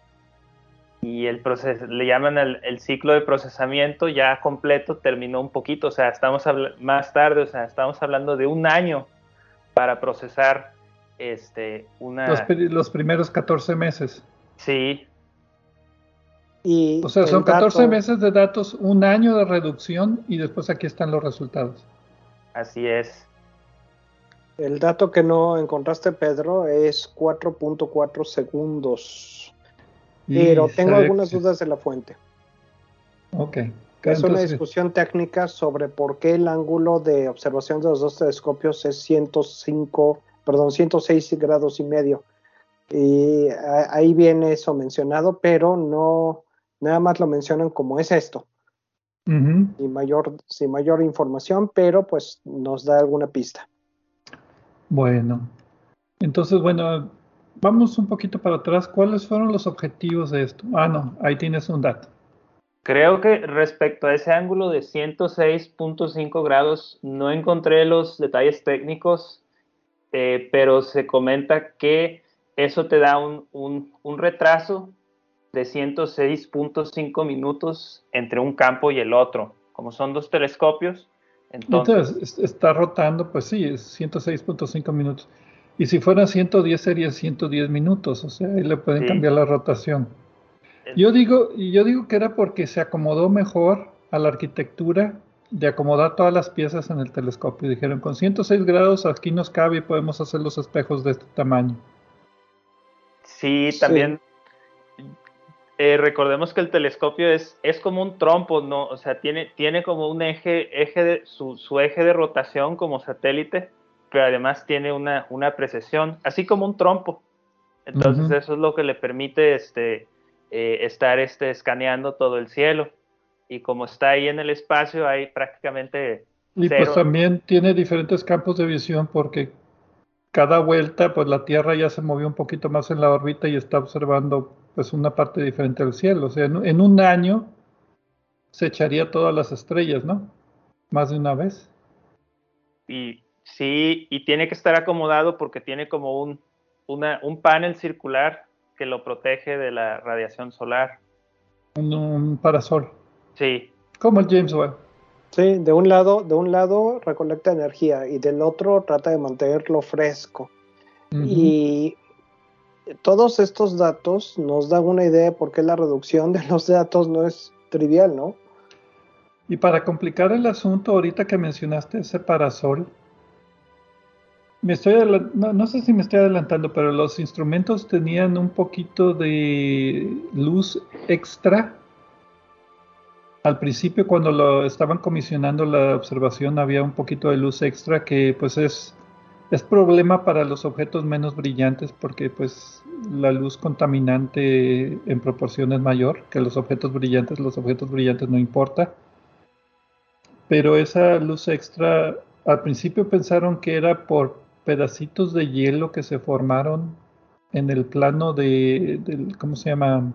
y el proceso, le llaman el, ciclo de procesamiento ya completo terminó un poquito, o sea, estamos más tarde, o sea, estamos hablando de un año para procesar este, una... Los, primeros 14 meses. Sí. Y o sea, son 14 meses de datos, un año de reducción y después aquí están los resultados. Así es. El dato que no encontraste, Pedro, es 4.4 segundos. Pero tengo algunas dudas de la fuente. Ok. Es una discusión técnica sobre por qué el ángulo de observación de los dos telescopios es 105 perdón, 106 grados y medio. Y ahí viene eso mencionado, pero no, nada más lo mencionan como es esto. y mayor, sin mayor información, pero pues nos da alguna pista. Bueno, entonces, bueno, vamos un poquito para atrás. ¿Cuáles fueron los objetivos de esto? Ah, no, ahí tienes un dato. Creo que respecto a ese ángulo de 106.5 grados, no encontré los detalles técnicos eh, pero se comenta que eso te da un, un, retraso de 106.5 minutos entre un campo y el otro. Como son dos telescopios, entonces... está rotando, pues sí, es 106.5 minutos. Y si fuera 110 sería 110 minutos, o sea, ahí le pueden cambiar la rotación. Yo digo, yo digo que era porque se acomodó mejor a la arquitectura de acomodar todas las piezas en el telescopio. Dijeron, con 106 grados aquí nos cabe y podemos hacer los espejos de este tamaño. Sí, también eh, recordemos que el telescopio es, es como un trompo, ¿no? O sea, tiene, tiene como un eje, eje de, su, eje de rotación como satélite, pero además tiene una, una precesión, así como un trompo. Entonces eso es lo que le permite este, eh, estar este, escaneando todo el cielo y como está ahí en el espacio hay prácticamente... Y pues también tiene diferentes campos de visión porque cada vuelta pues la Tierra ya se movió un poquito más en la órbita y está observando pues una parte diferente del cielo. O sea, en, un año se echaría todas las estrellas, ¿no? Más de una vez. Y sí, y tiene que estar acomodado porque tiene como un, un panel circular que lo protege de la radiación solar. un parasol. Sí. Como el James Webb. Sí, de un lado, de un lado recolecta energía y del otro trata de mantenerlo fresco. Y todos estos datos nos dan una idea de por qué la reducción de los datos no es trivial, ¿no? Y para complicar el asunto, ahorita que mencionaste ese parasol, me estoy no, no, sé si me estoy adelantando, pero los instrumentos tenían un poquito de luz extra al principio cuando lo estaban comisionando la observación había un poquito de luz extra que pues es, es problema para los objetos menos brillantes porque pues la luz contaminante en proporción es mayor que los objetos brillantes, los objetos brillantes no importa. Pero esa luz extra al principio pensaron que era por pedacitos de hielo que se formaron en el plano de, ¿cómo se llama?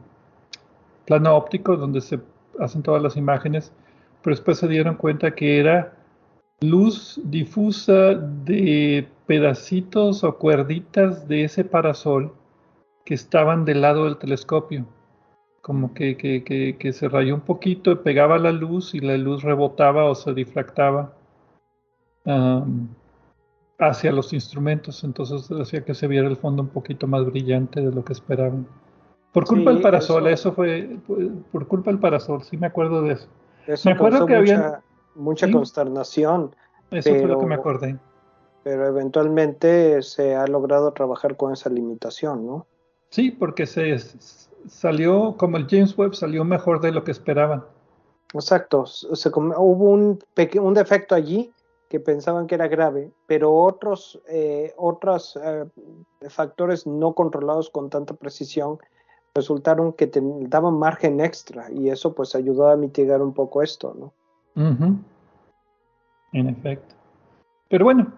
Plano óptico donde se hacen todas las imágenes, pero después se dieron cuenta que era luz difusa de pedacitos o cuerditas de ese parasol que estaban del lado del telescopio. Como que, que, se rayó un poquito, y pegaba la luz y la luz rebotaba o se difractaba hacia los instrumentos. Entonces hacía que se viera el fondo un poquito más brillante de lo que esperaban. Por culpa del parasol, eso, fue, por culpa del parasol, sí me acuerdo de eso. Eso me acuerdo que mucha, había mucha consternación. Eso fue lo que me acordé. Pero eventualmente se ha logrado trabajar con esa limitación, ¿no? Sí, porque se salió, como el James Webb salió mejor de lo que esperaban. Exacto, se, hubo un, un defecto allí que pensaban que era grave, pero otros, eh, otros eh, factores no controlados con tanta precisión resultaron que te daban margen extra y eso pues ayudó a mitigar un poco esto, ¿no? En efecto. Pero bueno,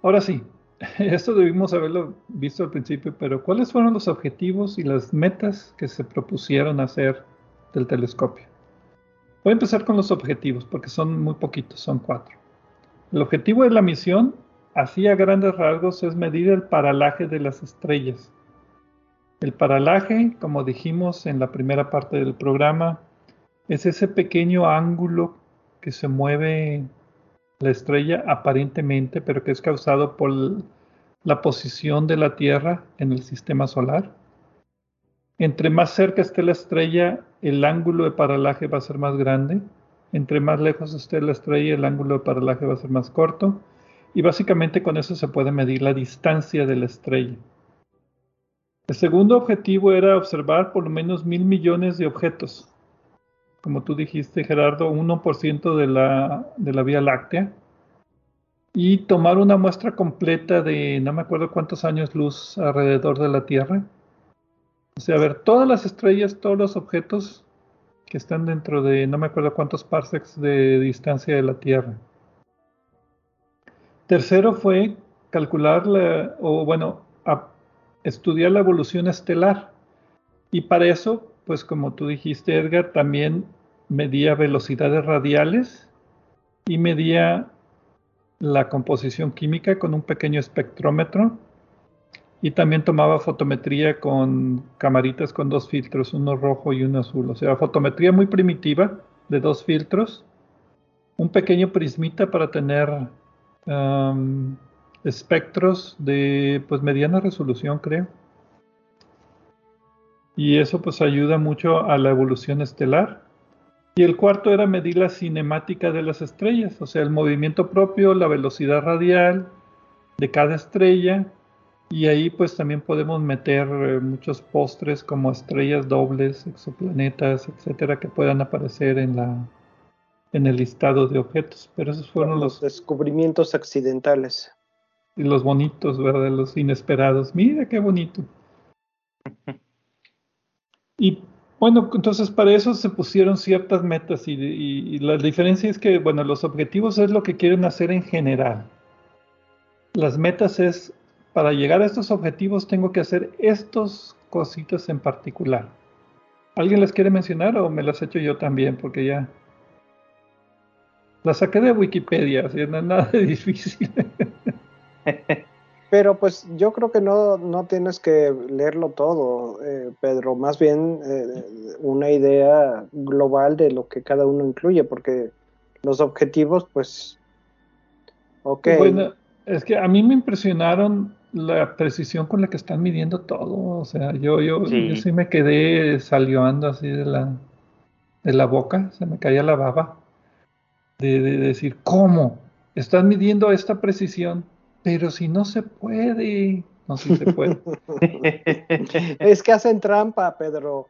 ahora sí, esto debimos haberlo visto al principio, pero ¿cuáles fueron los objetivos y las metas que se propusieron hacer del telescopio? Voy a empezar con los objetivos porque son muy poquitos, son cuatro. El objetivo de la misión, así a grandes rasgos, es medir el paralaje de las estrellas el paralaje, como dijimos en la primera parte del programa, es ese pequeño ángulo que se mueve la estrella aparentemente, pero que es causado por la posición de la Tierra en el sistema solar. Entre más cerca esté la estrella, el ángulo de paralaje va a ser más grande. Entre más lejos esté la estrella, el ángulo de paralaje va a ser más corto. Y básicamente con eso se puede medir la distancia de la estrella. El segundo objetivo era observar por lo menos mil millones de objetos. Como tú dijiste, Gerardo, 1% de la, de la Vía Láctea. Y tomar una muestra completa de no me acuerdo cuántos años luz alrededor de la Tierra. O sea, ver todas las estrellas, todos los objetos que están dentro de no me acuerdo cuántos parsecs de distancia de la Tierra. Tercero fue calcular, la, o bueno, estudiar la evolución estelar. Y para eso, pues como tú dijiste, Edgar, también medía velocidades radiales y medía la composición química con un pequeño espectrómetro y también tomaba fotometría con camaritas con dos filtros, uno rojo y uno azul. O sea, fotometría muy primitiva de dos filtros, un pequeño prismita para tener espectros de pues mediana resolución, creo. Y eso pues ayuda mucho a la evolución estelar. Y el cuarto era medir la cinemática de las estrellas, o sea, el movimiento propio, la velocidad radial de cada estrella. Y ahí pues también podemos meter eh, muchos postres como estrellas dobles, exoplanetas, etcétera, que puedan aparecer en la en el listado de objetos. Pero esos fueron los descubrimientos accidentales y los bonitos, ¿verdad? Los inesperados. Mira qué bonito. Y bueno, entonces para eso se pusieron ciertas metas y, la diferencia es que, bueno, los objetivos es lo que quieren hacer en general. Las metas es, para llegar a estos objetivos tengo que hacer estos cositas en particular. ¿Alguien las quiere mencionar o me las he hecho yo también? Porque ya las saqué de Wikipedia, así no es nada difícil. Pero pues yo creo que no, no tienes que leerlo todo, eh, Pedro, más bien eh, una idea global de lo que cada uno incluye, porque los objetivos, pues, ok. Bueno, es que a mí me impresionaron la precisión con la que están midiendo todo, o sea, yo, yo, sí. yo sí me quedé salivando así de la, de la boca, se me caía la baba, de, de decir, ¿cómo? Están midiendo esta precisión pero si no se puede, no si se puede. es que hacen trampa, Pedro.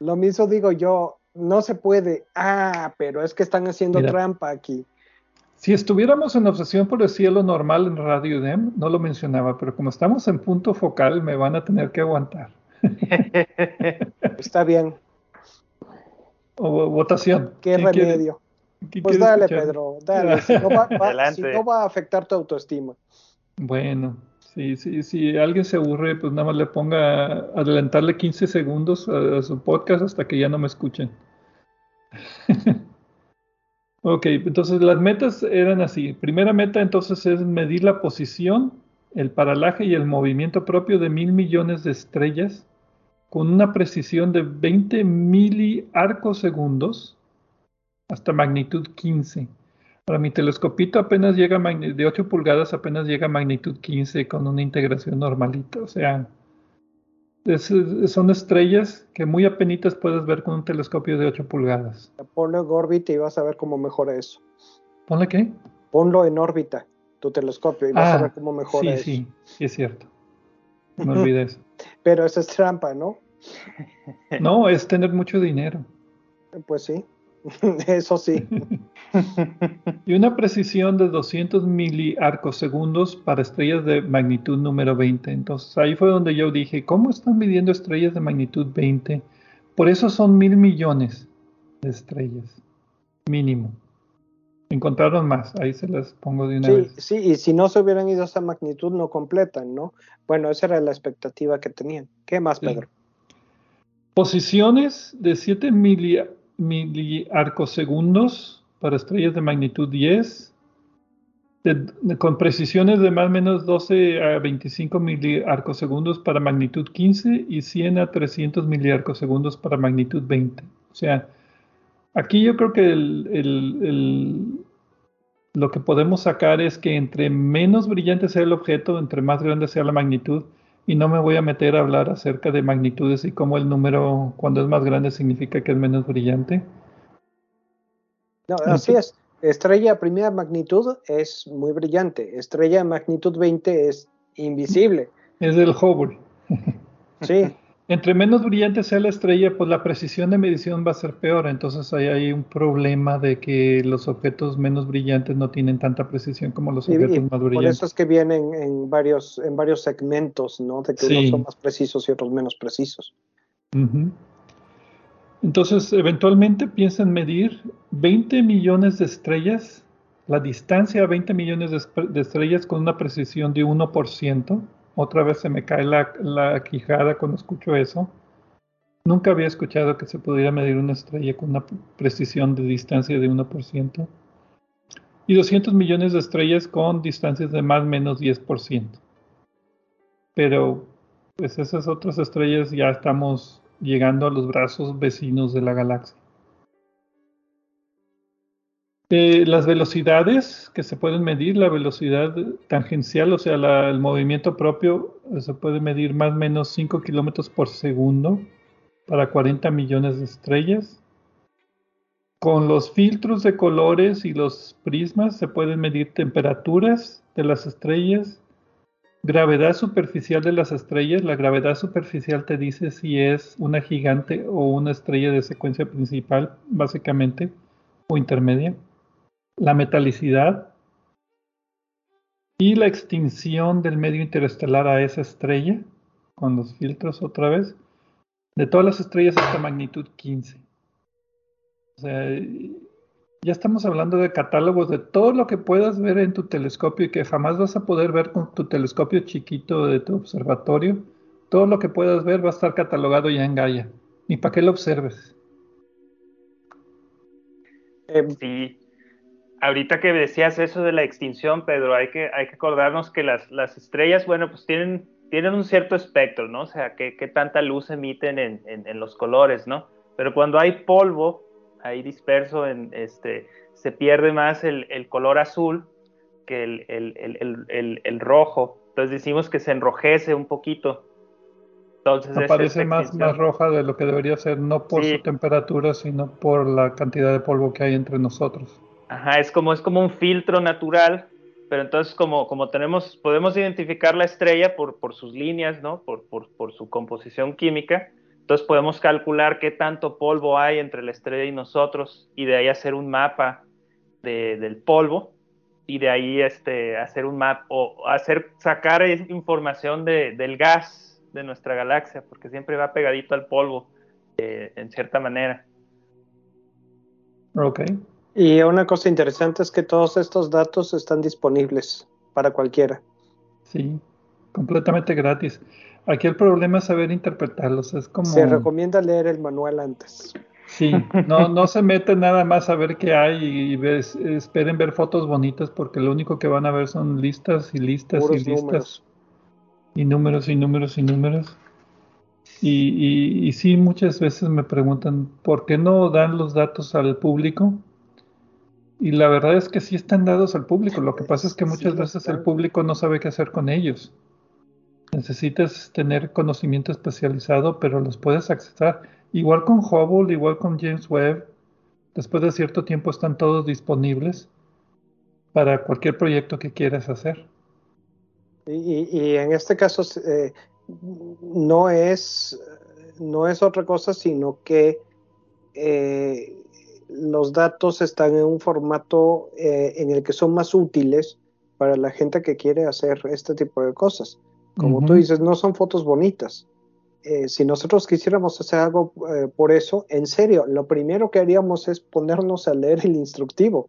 Lo mismo digo yo, no se puede. Ah, pero es que están haciendo trampa aquí. Si estuviéramos en obsesión por el cielo normal en Radio DEM, no lo mencionaba, pero como estamos en punto focal, me van a tener que aguantar. Está bien. O votación. ¿Qué remedio? pues dale, Pedro, dale. Si no, va, a afectar tu autoestima. Bueno, si, sí, si alguien se aburre, pues nada más le ponga adelantarle 15 segundos a su podcast hasta que ya no me escuchen. Ok, entonces las metas eran así. Primera meta entonces es medir la posición, el paralaje y el movimiento propio de mil millones de estrellas con una precisión de 20 miliarcosegundos hasta magnitud 15. Para mi telescopito apenas llega de 8 pulgadas, apenas llega a magnitud 15 con una integración normalita. O sea, son estrellas que muy apenas puedes ver con un telescopio de 8 pulgadas. Ponlo en órbita y vas a ver cómo mejora eso. ¿Ponle qué? Ponlo en órbita, tu telescopio, y vas a ah, ver cómo mejora eso. Sí, sí, es cierto. No olvides. Pero eso es trampa, ¿no? No, es tener mucho dinero. Pues sí. Eso sí. y una precisión de 200 miliarcosegundos para estrellas de magnitud número 20. Entonces ahí fue donde yo dije, ¿cómo están midiendo estrellas de magnitud 20? Por eso son mil millones de estrellas, mínimo. Encontraron más, ahí se las pongo de una vez. Sí, y si no se hubieran ido a esa magnitud, no completan, ¿no? Bueno, esa era la expectativa que tenían. ¿Qué más, Pedro? Posiciones de 7 miliarcosegundos miliarcosegundos para estrellas de magnitud 10, con precisiones de más o menos 12 a 25 miliarcosegundos para magnitud 15 y 100 a 300 miliarcosegundos para magnitud 20. O sea, aquí yo creo que lo que podemos sacar es que entre menos brillante sea el objeto, entre más grande sea la magnitud, y no me voy a meter a hablar acerca de magnitudes y cómo el número cuando es más grande significa que es menos brillante. No, así es. Estrella primera magnitud es muy brillante. Estrella magnitud 20 es invisible. Es el Hubble. Sí. Entre menos brillante sea la estrella, pues la precisión de medición va a ser peor. Entonces ahí hay un problema de que los objetos menos brillantes no tienen tanta precisión como los objetos más brillantes. Por eso es que vienen en varios, en varios segmentos, ¿no? De que unos son más precisos y otros menos precisos. Entonces, eventualmente piensan medir 20 millones de estrellas, la distancia a 20 millones de estrellas con una precisión de 1% otra vez se me cae la, quijada cuando escucho eso. Nunca había escuchado que se pudiera medir una estrella con una precisión de distancia de 1%. Y 200 millones de estrellas con distancias de más o menos 10%. Pero, pues esas otras estrellas ya estamos llegando a los brazos vecinos de la galaxia. Eh, las velocidades que se pueden medir, la velocidad tangencial, o sea, el movimiento propio, eh, se puede medir más o menos 5 kilómetros por segundo para 40 millones de estrellas. Con los filtros de colores y los prismas se pueden medir temperaturas de las estrellas, gravedad superficial de las estrellas. La gravedad superficial te dice si es una gigante o una estrella de secuencia principal, básicamente, o intermedia la metalicidad y la extinción del medio interestelar a esa estrella, con los filtros otra vez, de todas las estrellas hasta magnitud 15. O sea, ya estamos hablando de catálogos de todo lo que puedas ver en tu telescopio y que jamás vas a poder ver con tu telescopio chiquito de tu observatorio. Todo lo que puedas ver va a estar catalogado ya en Gaia. Ni para qué lo observes. Em, sí, ahorita que decías eso de la extinción, Pedro, hay que, hay que acordarnos que las, las estrellas, bueno, pues tienen, tienen un cierto espectro, ¿no? O sea, qué, tanta luz emiten en, en, los colores, ¿no? Pero cuando hay polvo ahí disperso, en, este, se pierde más el, el color azul que el, el, el, rojo. Entonces decimos que se enrojece un poquito. Entonces Aparece más, más roja de lo que debería ser, no por su temperatura, sino por la cantidad de polvo que hay entre nosotros. Ajá, es como, es como un filtro natural, pero entonces como, como tenemos, podemos identificar la estrella por, por sus líneas, ¿no? Por, por, su composición química, Entonces podemos calcular qué tanto polvo hay entre la estrella y nosotros y de ahí hacer un mapa del polvo y de ahí este, hacer un mapa o hacer, sacar información del gas de nuestra galaxia, porque siempre va pegadito al polvo, eh, en cierta manera. Ok. Y una cosa interesante es que todos estos datos están disponibles para cualquiera. Sí, completamente gratis. Aquí el problema es saber interpretarlos. Es como... Se recomienda leer el manual antes. Sí, no, no se mete nada más a ver qué hay y, esperen ver fotos bonitas porque lo único que van a ver son listas y listas y listas. Y números y números y números. Y, y, y, sí, muchas veces me preguntan, ¿por qué no dan los datos al público? Y la verdad es que sí están dados al público. Lo que pasa es que muchas veces el público no sabe qué hacer con ellos. Necesitas tener conocimiento especializado, pero los puedes accesar. Igual con Hubble, igual con James Webb. Después de cierto tiempo están todos disponibles para cualquier proyecto que quieras hacer. Y, en este caso eh, no, es, no es otra cosa, sino que eh, los datos están en un formato eh, en el que son más útiles para la gente que quiere hacer este tipo de cosas. Como tú dices, no son fotos bonitas. Eh, si nosotros quisiéramos hacer algo eh, por eso, en serio, lo primero que haríamos es ponernos a leer el instructivo.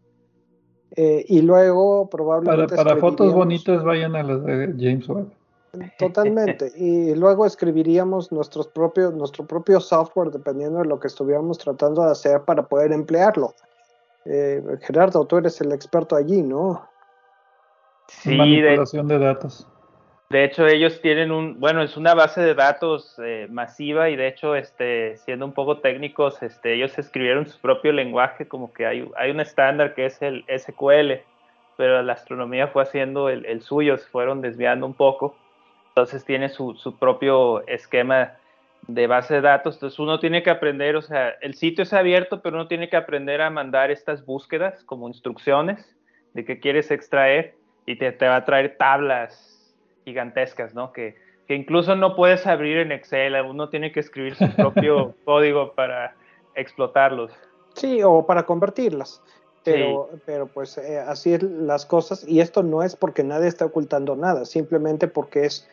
y luego probablemente... Para, para fotos bonitas vayan a las de James Webb. Totalmente. Y luego escribiríamos nuestros propios, nuestro propio software dependiendo de lo que estuviéramos tratando de hacer para poder emplearlo. Eh, Gerardo, tú eres el experto allí, ¿no? Sí, manipulación de, datos. De hecho, ellos tienen un, bueno, es una base de datos eh, masiva y de hecho, este, siendo un poco técnicos, este, ellos escribieron su propio lenguaje, como que hay, hay un estándar que es el SQL, pero la astronomía fue haciendo el, el suyo, se fueron desviando un poco entonces tiene su, propio esquema de base de datos, entonces uno tiene que aprender, o sea, el sitio es abierto, pero uno tiene que aprender a mandar estas búsquedas como instrucciones de qué quieres extraer y te, va a traer tablas gigantescas, ¿no? Que, incluso no puedes abrir en Excel, uno tiene que escribir su propio código para explotarlos. Sí, o para convertirlas. Pero, pero pues eh, así es las cosas y esto no es porque nadie está ocultando nada, simplemente porque es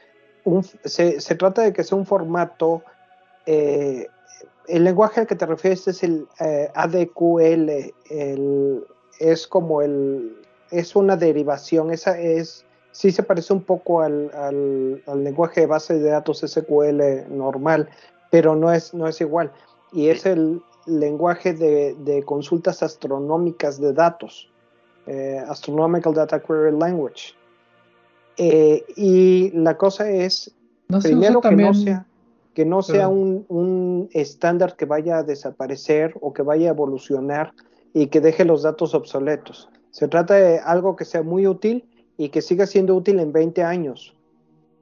se, se, trata de que sea un formato, eh, el lenguaje al que te refieres es el eh, ADQL, es como el, es una derivación, esa es, sí se parece un poco al, al, lenguaje de base de datos SQL normal, pero no es, no es igual. Y es el lenguaje de, de consultas astronómicas de datos, eh, Astronomical Data Query Language. Eh, y la cosa es, primero que no sea, que no sea un, estándar que vaya a desaparecer o que vaya a evolucionar y que deje los datos obsoletos. Se trata de algo que sea muy útil y que siga siendo útil en 20 años.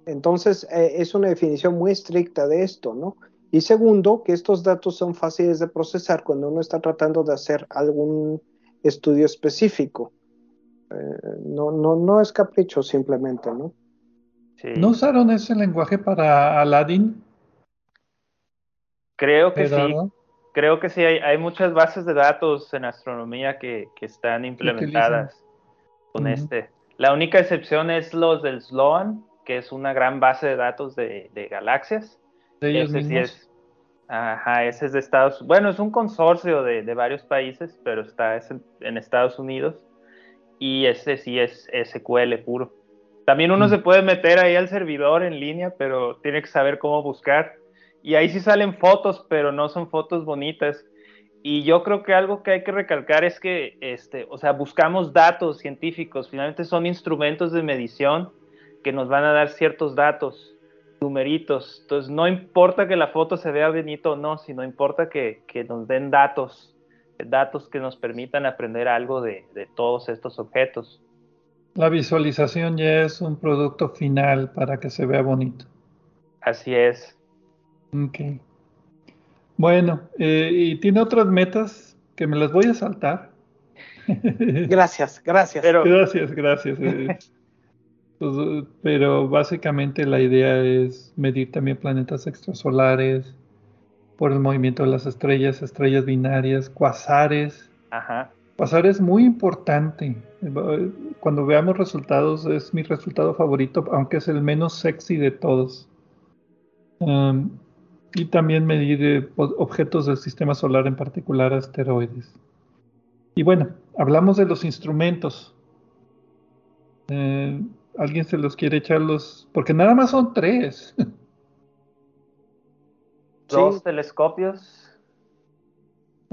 Entonces, eh, es una definición muy estricta de esto, ¿no? Y segundo, que estos datos son fáciles de procesar cuando uno está tratando de hacer algún estudio específico. Eh, no, no, no es capricho simplemente, ¿no? ¿No usaron ese lenguaje para Aladdin? Creo que sí. Creo que sí, hay, muchas bases de datos en astronomía que, están implementadas con este. La única excepción es los del Sloan, que es una gran base de datos de, galaxias. De ellos mismos. ajá, ese es de Estados Bueno, es un consorcio de, varios países, pero está en Estados Unidos y ese sí es SQL puro. También uno mm. se puede meter ahí al servidor en línea, pero tiene que saber cómo buscar. Y ahí sí salen fotos, pero no son fotos bonitas. Y yo creo que algo que hay que recalcar es que, este, o sea, buscamos datos científicos. Finalmente son instrumentos de medición que nos van a dar ciertos datos, numeritos. Entonces, no importa que la foto se vea bonito o no, sino importa que, que nos den datos datos que nos permitan aprender algo de, todos estos objetos. La visualización ya es un producto final para que se vea bonito. Así es. Ok. Bueno, eh, y tiene otras metas que me las voy a saltar. Gracias, gracias. Gracias, gracias. Eh. Pues, pero básicamente la idea es medir también planetas extrasolares, por el movimiento de las estrellas, estrellas binarias, cuasares. Ajá. Pasar es muy importante. Cuando veamos resultados, es mi resultado favorito, aunque es el menos sexy de todos. Um, y también medir eh, objetos del sistema solar, en particular asteroides. Y bueno, hablamos de los instrumentos. Eh, ¿Alguien se los quiere echar los...? Porque nada más son tres. Dos telescopios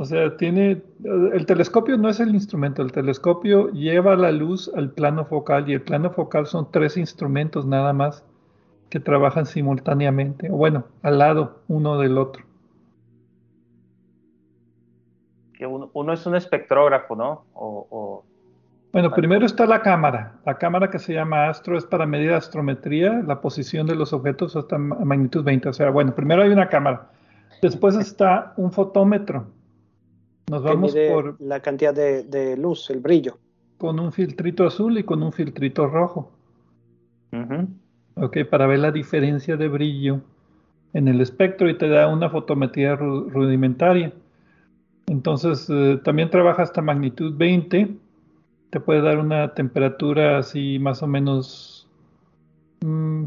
o sea, tiene. El telescopio no es el instrumento, el telescopio lleva la luz al plano focal y el plano focal son tres instrumentos nada más que trabajan simultáneamente, o bueno, al lado uno del otro. Que uno, es un espectrógrafo, ¿no? O, bueno, primero está la cámara. La cámara que se llama astro es para medir astrometría, la posición de los objetos hasta magnitud 20. O sea, bueno, primero hay una cámara. Después está un fotómetro nos vamos por la cantidad de, luz, el brillo. Con un filtrito azul y con un filtrito rojo. Ok, para ver la diferencia de brillo en el espectro y te da una fotometría rudimentaria. Entonces, eh, también trabaja hasta magnitud 20. Te puede dar una temperatura así más o menos... Mm,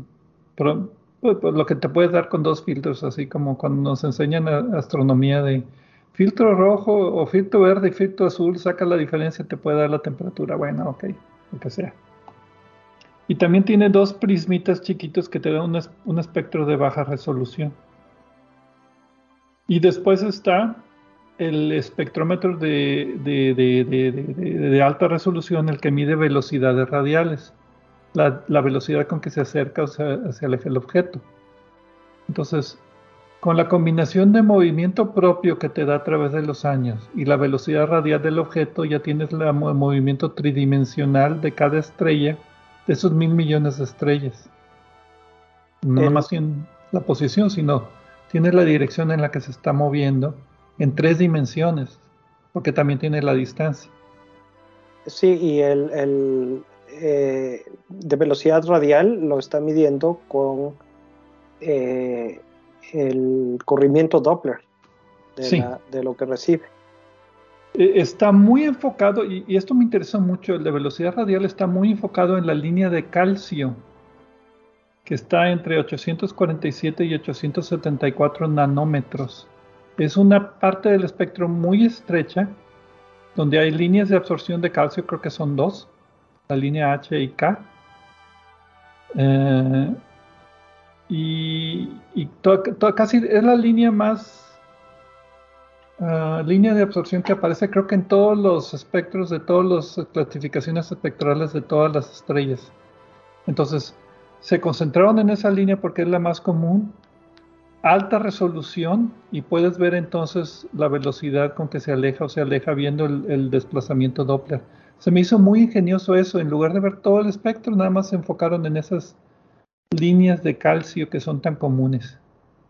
pues, pues, lo que te puede dar con dos filtros, así como cuando nos enseñan astronomía de filtro rojo o filtro verde y filtro azul, saca la diferencia, te puede dar la temperatura. Bueno, ok, lo que sea. Y también tiene dos prismitas chiquitos que te dan un, espectro de baja resolución. Y después está el espectrómetro de, de, alta resolución, el que mide velocidades radiales, la, velocidad con que se acerca o sea, hacia el objeto. Entonces, con la combinación de movimiento propio que te da a través de los años y la velocidad radial del objeto, ya tienes el movimiento tridimensional de cada estrella, de esos mil millones de estrellas. No más en la posición, sino tienes la dirección en la que se está moviendo en tres dimensiones, porque también tiene la distancia. Sí, y el, eh, de velocidad radial lo está midiendo con eh, el corrimiento Doppler de, lo que recibe. E, está muy enfocado, y, esto me interesa mucho, el de velocidad radial está muy enfocado en la línea de calcio, que está entre 847 y 874 nanómetros. Es una parte del espectro muy estrecha, donde hay líneas de absorción de calcio, creo que son dos, la línea H y K. Eh, y, casi es la línea más ah, línea de absorción que aparece creo que en todos los espectros de todas las clasificaciones espectrales de todas las estrellas. Entonces, se concentraron en esa línea porque es la más común, alta resolución y puedes ver entonces la velocidad con que se aleja o se aleja viendo el, desplazamiento Doppler. Se me hizo muy ingenioso eso, en lugar de ver todo el espectro, nada más se enfocaron en esas líneas de calcio que son tan comunes.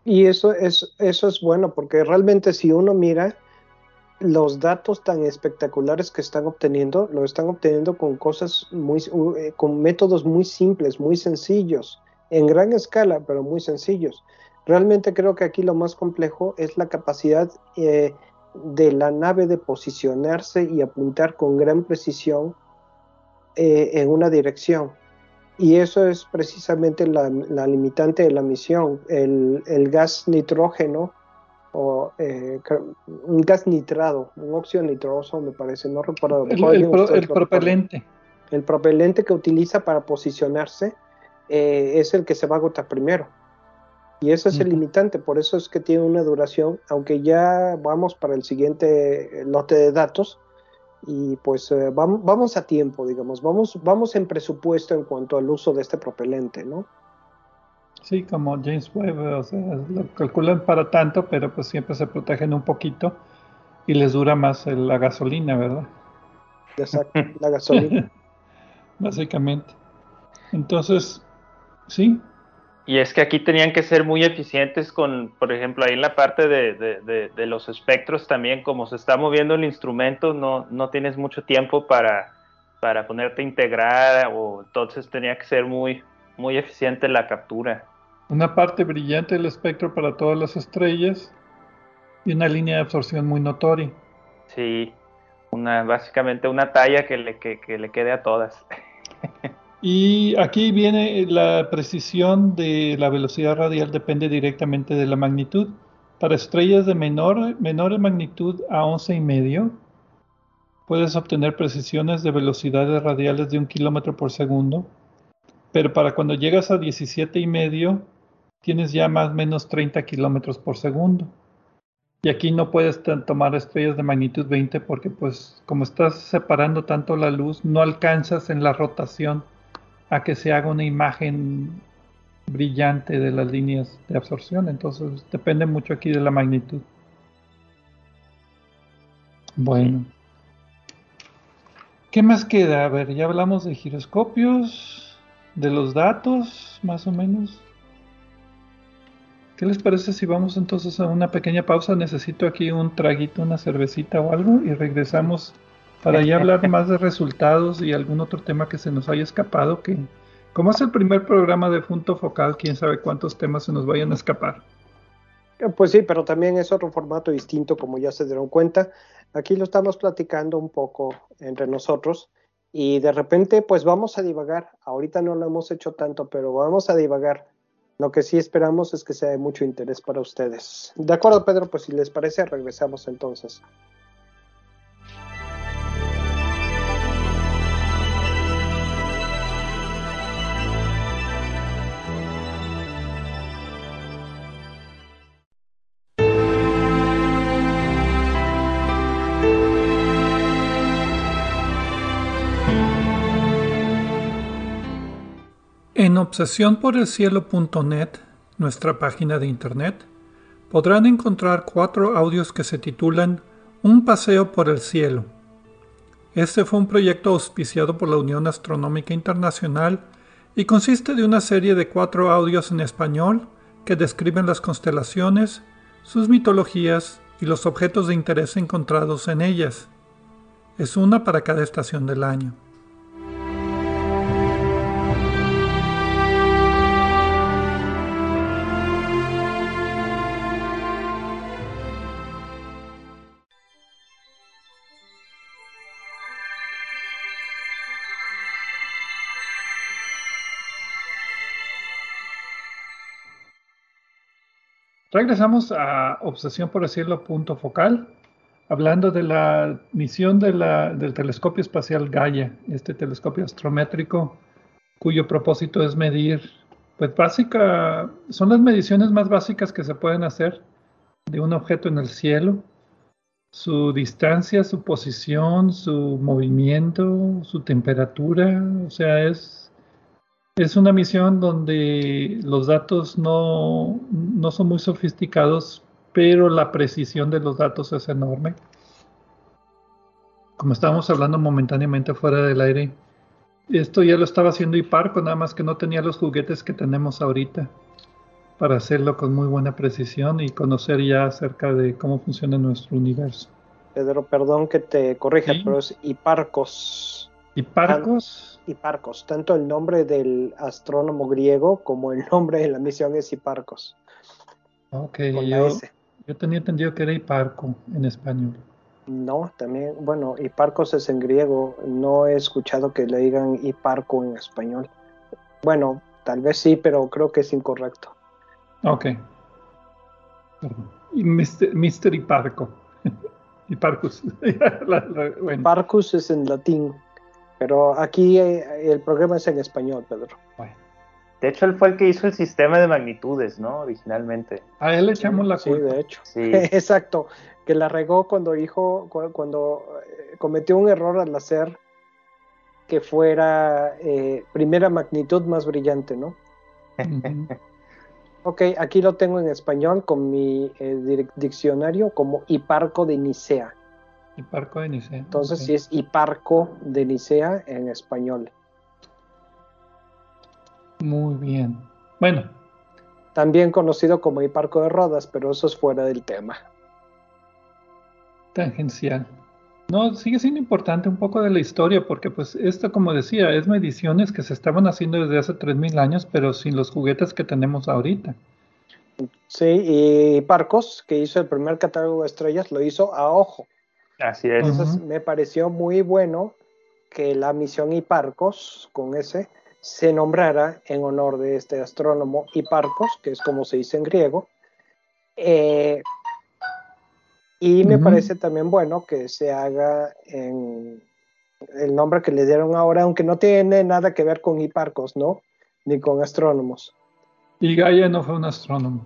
Y eso es, eso es bueno, porque realmente si uno mira los datos tan espectaculares que están obteniendo, lo están obteniendo con cosas muy, eh, con métodos muy simples, muy sencillos, en gran escala, pero muy sencillos. Realmente creo que aquí lo más complejo es la capacidad eh, de la nave de posicionarse y apuntar con gran precisión eh, en una dirección. Y eso es precisamente la, limitante de la misión, el, gas nitrógeno o eh, un gas nitrado, un óxido nitroso me parece, no recuerdo. El, propelente. El propelente que utiliza para posicionarse eh, es el que se va a agotar primero. Y ese es el limitante, por eso es que tiene una duración, aunque ya vamos para el siguiente lote de datos, y pues eh, vamos, vamos, a tiempo, digamos, vamos, vamos en presupuesto en cuanto al uso de este propelente, ¿no? Sí, como James Webb, o sea, lo calculan para tanto, pero pues siempre se protegen un poquito y les dura más la gasolina, ¿verdad? Exacto, la gasolina. Básicamente. Entonces, sí, y es que aquí tenían que ser muy eficientes con, por ejemplo, ahí en la parte de, los espectros también, como se está moviendo el instrumento, no, no tienes mucho tiempo para, para ponerte a integrar, o entonces tenía que ser muy, muy eficiente la captura. Una parte brillante del espectro para todas las estrellas y una línea de absorción muy notoria. Sí, una, básicamente una talla que le, que, le quede a todas. Y aquí viene la precisión de la velocidad radial depende directamente de la magnitud. Para estrellas de menor, menor magnitud a 11 y medio, puedes obtener precisiones de velocidades radiales de un kilómetro por segundo, pero para cuando llegas a 17 y medio, tienes ya más o menos 30 kilómetros por segundo. Y aquí no puedes tomar estrellas de magnitud 20 porque pues como estás separando tanto la luz, no alcanzas en la rotación a que se haga una imagen brillante de las líneas de absorción. Entonces depende mucho aquí de la magnitud. Bueno. ¿Qué más queda? A ver, ya hablamos de giroscopios, de los datos, más o menos. ¿Qué les parece si vamos entonces a una pequeña pausa? Necesito aquí un traguito, una cervecita o algo y regresamos para ya hablar más de resultados y algún otro tema que se nos haya escapado, que como es el primer programa de punto focal, quién sabe cuántos temas se nos vayan a escapar. Eh, pues sí, pero también es otro formato distinto, como ya se dieron cuenta. Aquí lo estamos platicando un poco entre nosotros y de repente pues vamos a divagar. Ahorita no lo hemos hecho tanto, pero vamos a divagar lo que sí esperamos es que sea de mucho interés para ustedes. De acuerdo, Pedro, pues si les parece, regresamos entonces. En obsesiónporelcielo.net, nuestra página de internet, podrán encontrar cuatro audios que se titulan Un paseo por el cielo. Este fue un proyecto auspiciado por la Unión Astronómica Internacional y consiste de una serie de cuatro audios en español que describen las constelaciones, sus mitologías y los objetos de interés encontrados en ellas. Es una para cada estación del año. Regresamos a Obsesión por el Cielo punto focal, hablando de la misión del telescopio espacial Gaia, este telescopio astrométrico cuyo propósito es medir, pues básica, son las mediciones más básicas que se pueden hacer de un objeto en el cielo, su distancia, su posición, su movimiento, su temperatura, o sea, es es una misión donde los datos no, no son muy sofisticados, pero la precisión de los datos es enorme. Como estábamos hablando momentáneamente fuera del aire, esto ya lo estaba haciendo Hiparco, nada más que no tenía los juguetes que tenemos ahorita para hacerlo con muy buena precisión y conocer ya acerca de cómo funciona nuestro universo. Pedro, perdón que te corrija, pero es Hiparcos. ¿Hiparcos? Hiparcos. Tanto el nombre del astrónomo griego como el nombre de la misión es Hiparcos. Ok, yo, yo, tenía entendido que era Hiparco en español. No, también, bueno, Hiparcos es en griego. No he escuchado que le digan Hiparco en español. Bueno, tal vez sí, pero creo que es incorrecto. Ok. Y Mr. Hiparco. Hiparcus. Hiparcus es en latín. Pero aquí eh, el programa es en español, Pedro. De hecho, él fue el que hizo el sistema de magnitudes, ¿no? Originalmente. A él le echamos la culpa. Sí, de hecho. Sí. Exacto. Que la regó cuando dijo, cuando eh, cometió un error al hacer que fuera eh, primera magnitud más brillante, ¿no? ok, aquí lo tengo en español con mi diccionario como hiparco de Nicea. Hiparco de Nicea. Entonces sí es Hiparco de Nicea en español. Muy bien. Bueno. También conocido como Hiparco de Rodas, pero eso es fuera del tema. Tangencial. No, sigue siendo importante un poco de la historia, porque pues esto, como decía, es mediciones que se estaban haciendo desde hace 3.000 años, pero sin los juguetes que tenemos ahorita. Sí, y Parcos, que hizo el primer catálogo de estrellas, lo hizo a ojo. Así es. Entonces me pareció muy bueno que la misión Hiparcos, con ese, se nombrara en honor de este astrónomo Hiparcos, que es como se dice en griego. Eh, y me parece también bueno que se haga en el nombre que le dieron ahora, aunque no tiene nada que ver con Hiparcos, ¿no? Ni con astrónomos. Y Gaia no fue un astrónomo.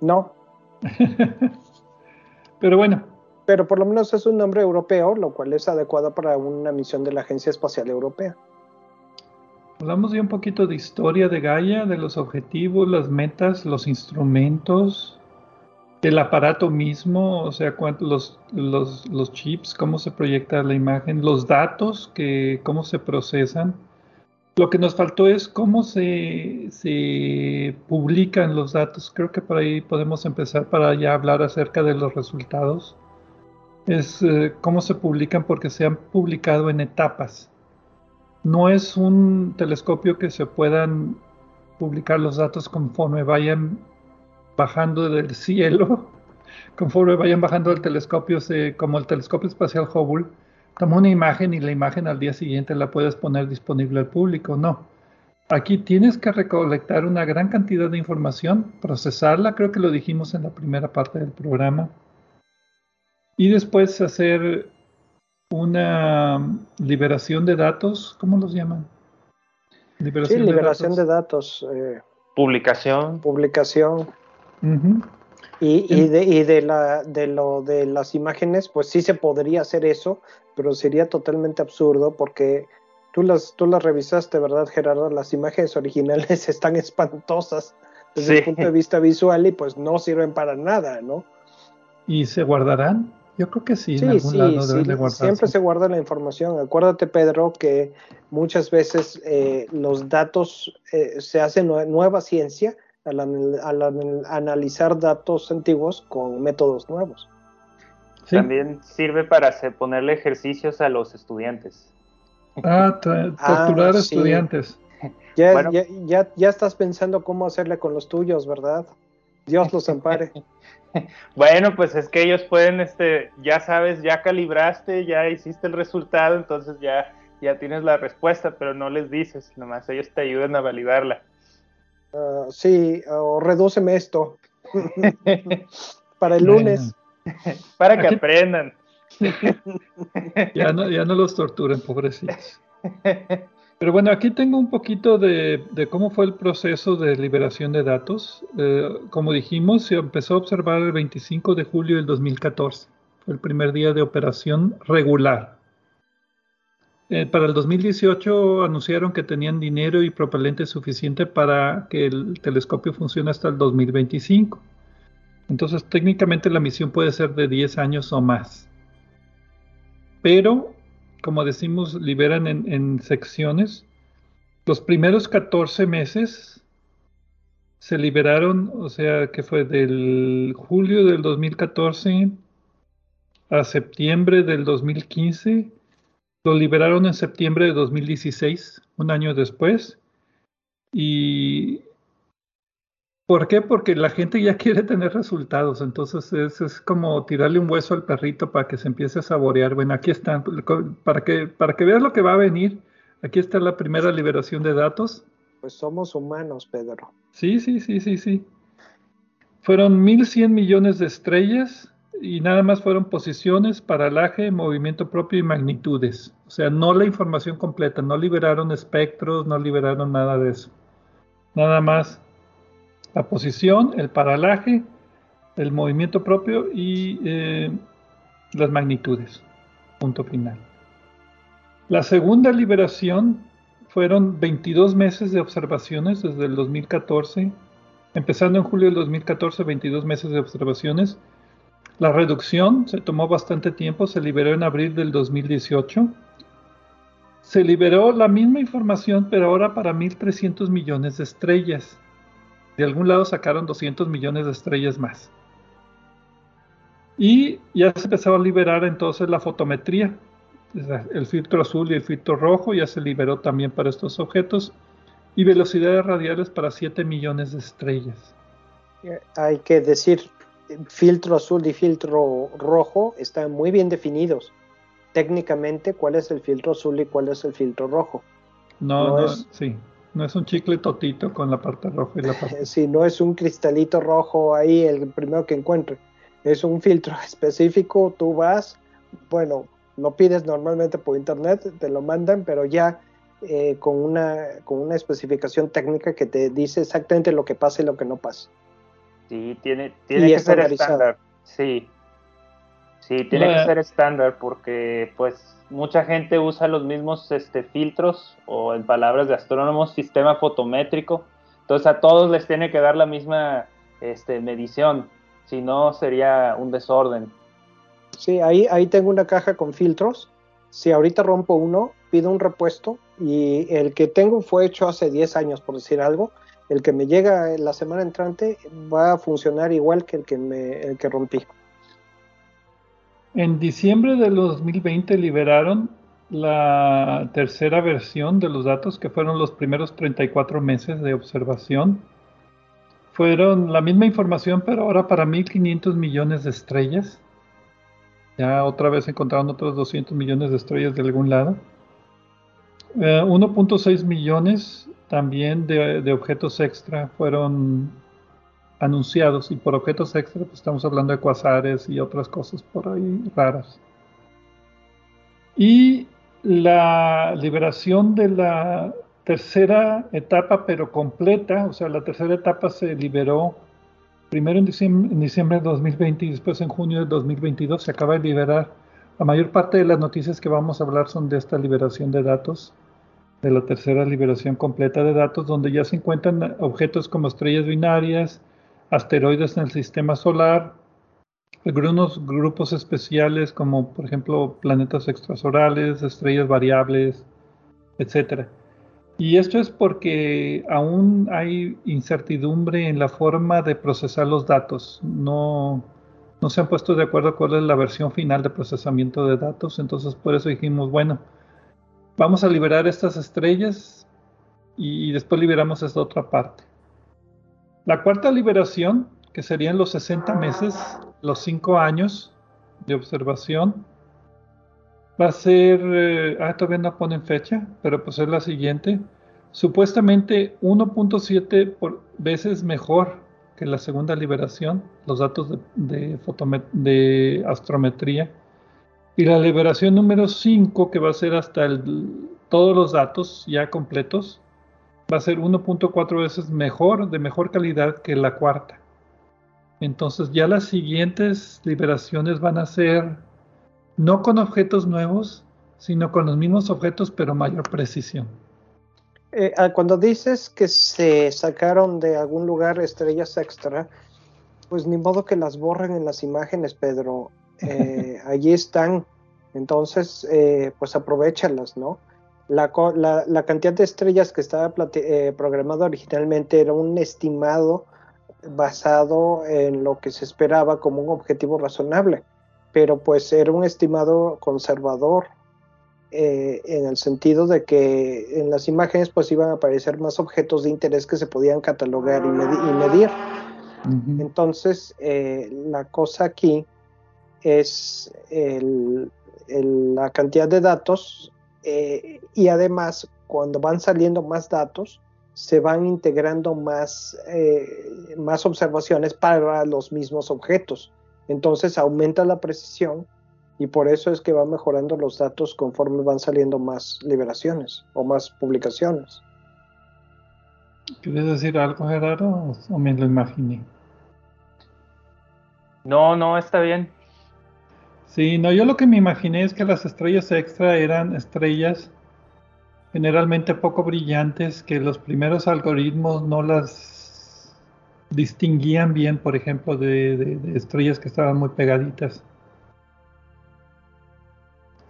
No. Pero bueno. Pero por lo menos es un nombre europeo, lo cual es adecuado para una misión de la Agencia Espacial Europea. Hablamos ya un poquito de historia de Gaia, de los objetivos, las metas, los instrumentos, el aparato mismo, o sea, los, los, chips, cómo se proyecta la imagen, los datos, que, cómo se procesan lo que nos faltó es cómo se, publican los datos. Creo que por ahí podemos empezar para ya hablar acerca de los resultados. Es eh, cómo se publican porque se han publicado en etapas. No es un telescopio que se puedan publicar los datos conforme vayan bajando del cielo, conforme vayan bajando del telescopio, como el telescopio espacial Hubble toma una imagen y la imagen al día siguiente la puedes poner disponible al público. No. Aquí tienes que recolectar una gran cantidad de información, procesarla, creo que lo dijimos en la primera parte del programa, y después hacer una liberación de datos, ¿cómo los llaman? Liberación sí, liberación de datos. Eh, publicación. Publicación. Y, de, y de, la, de lo de las imágenes, pues sí se podría hacer eso, pero sería totalmente absurdo porque tú las, tú las revisaste, ¿verdad, Gerardo? Las imágenes originales están espantosas desde el punto de vista visual y pues no sirven para nada, ¿no? ¿Y se guardarán? Yo creo que sí. Sí, en algún lado sí. De siempre se guarda la información. Acuérdate, Pedro, que muchas veces eh, los datos eh, se hace nueva ciencia al, al, analizar datos antiguos con métodos nuevos. También sirve para ponerle ejercicios a los estudiantes. Ah, torturar ah, estudiantes. Ya, ya, ya, estás pensando cómo hacerle con los tuyos, ¿verdad? Dios los ampare. bueno, pues es que ellos pueden, este, ya sabes, ya calibraste, ya hiciste el resultado, entonces ya, ya tienes la respuesta, pero no les dices, nomás ellos te ayudan a validarla. Ah, sí, o redúceme esto para el lunes. Para que aprendan. ya, no, ya no los torturen, pobrecitos. Pero bueno, aquí tengo un poquito de, cómo fue el proceso de liberación de datos. Eh, como dijimos, se empezó a observar el 25 de julio del 2014. Fue el primer día de operación regular. Eh, para el 2018 anunciaron que tenían dinero y propelente suficiente para que el telescopio funcione hasta el 2025. Entonces técnicamente la misión puede ser de 10 años o más. Pero, como decimos, liberan en, secciones. Los primeros 14 meses se liberaron, o sea, que fue del julio del 2014 a septiembre del 2015. Lo liberaron en septiembre de 2016, un año después. Y ¿Por qué? Porque la gente ya quiere tener resultados, entonces es, como tirarle un hueso al perrito para que se empiece a saborear. Bueno, aquí están, para que, para que veas lo que va a venir, aquí está la primera liberación de datos. Pues somos humanos, Pedro. Sí, sí, sí, sí, sí. Fueron 1.100 millones de estrellas y nada más fueron posiciones, paralaje, movimiento propio y magnitudes. O sea, no la información completa, no liberaron espectros, no liberaron nada de eso. Nada más la posición, el paralaje, el movimiento propio y eh, las magnitudes. Punto final. La segunda liberación fueron 22 meses de observaciones desde el 2014, empezando en julio del 2014, 22 meses de observaciones. La reducción se tomó bastante tiempo, se liberó en abril del 2018. Se liberó la misma información, pero ahora para 1.300 millones de estrellas de algún lado sacaron 200 millones de estrellas más. Y ya se empezaba a liberar entonces la fotometría. El filtro azul y el filtro rojo ya se liberó también para estos objetos. Y velocidades radiales para 7 millones de estrellas. hay que decir, filtro azul y filtro rojo están muy bien definidos. Técnicamente, cuál es el filtro azul y cuál es el filtro rojo. No, no, es, sí, no es un chicle totito con la parte roja y la parte. Sí, no es un cristalito rojo ahí el primero que encuentre. Es un filtro específico, tú vas, bueno, lo pides normalmente por internet, te lo mandan, pero ya eh, con, una, con una especificación técnica que te dice exactamente lo que pasa y lo que no pasa. Sí, tiene, tiene que ser estándar. Sí. Sí, tiene que ser estándar porque pues mucha gente usa los mismos este, filtros o en palabras de astrónomos, sistema fotométrico. Entonces a todos les tiene que dar la misma este, medición, si no sería un desorden. Sí, ahí, ahí tengo una caja con filtros. Si ahorita rompo uno, pido un repuesto y el que tengo fue hecho hace 10 años, por decir algo el que me llega la semana entrante va a funcionar igual que el que, me, el que rompí. En diciembre de 2020 liberaron la tercera versión de los datos, que fueron los primeros 34 meses de observación. Fueron la misma información, pero ahora para 1.500 millones de estrellas. Ya otra vez encontraron otros 200 millones de estrellas de algún lado. 1.6 eh, millones también de, objetos extra fueron anunciados y por objetos extra pues estamos hablando de cuasares y otras cosas por ahí raras. Y la liberación de la tercera etapa pero completa, o sea, la tercera etapa se liberó primero en diciembre, en diciembre de 2020 y después en junio de 2022 se acaba de liberar. La mayor parte de las noticias que vamos a hablar son de esta liberación de datos de la tercera liberación completa de datos, donde ya se encuentran objetos como estrellas binarias, asteroides en el sistema solar, algunos grupos especiales como por ejemplo planetas extrasolares, estrellas variables, etc. Y esto es porque aún hay incertidumbre en la forma de procesar los datos. No, no se han puesto de acuerdo cuál es la versión final de procesamiento de datos, entonces por eso dijimos, bueno, vamos a liberar estas estrellas y después liberamos esta otra parte. La cuarta liberación, que serían los 60 meses, los 5 años de observación, va a ser, eh, ah, todavía no ponen fecha, pero pues es la siguiente, supuestamente 1.7 veces mejor que la segunda liberación, los datos de, de astrometría. Y la liberación número 5, que va a ser hasta el, todos los datos ya completos, va a ser 1.4 veces mejor, de mejor calidad que la cuarta. Entonces ya las siguientes liberaciones van a ser no con objetos nuevos, sino con los mismos objetos, pero mayor precisión. Eh, ah, cuando dices que se sacaron de algún lugar estrellas extra, pues ni modo que las borren en las imágenes, Pedro. Eh, allí están, entonces eh, pues aprovechalas, ¿no? La, la, cantidad de estrellas que estaba eh, programado originalmente era un estimado basado en lo que se esperaba como un objetivo razonable, pero pues era un estimado conservador en el sentido de que en las imágenes pues iban a aparecer más objetos de interés que se podían catalogar y, medir. Entonces, la cosa aquí es la cantidad de datos eh, y además cuando van saliendo más datos se van integrando más, eh, más observaciones para los mismos objetos. Entonces aumenta la precisión y por eso es que van mejorando los datos conforme van saliendo más liberaciones o más publicaciones. ¿Quieres decir algo, Gerardo, o me lo imaginé? No, no, está bien. Sí, no, yo lo que me imaginé es que las estrellas extra eran estrellas generalmente poco brillantes, que los primeros algoritmos no las distinguían bien, por ejemplo, de, estrellas que estaban muy pegaditas.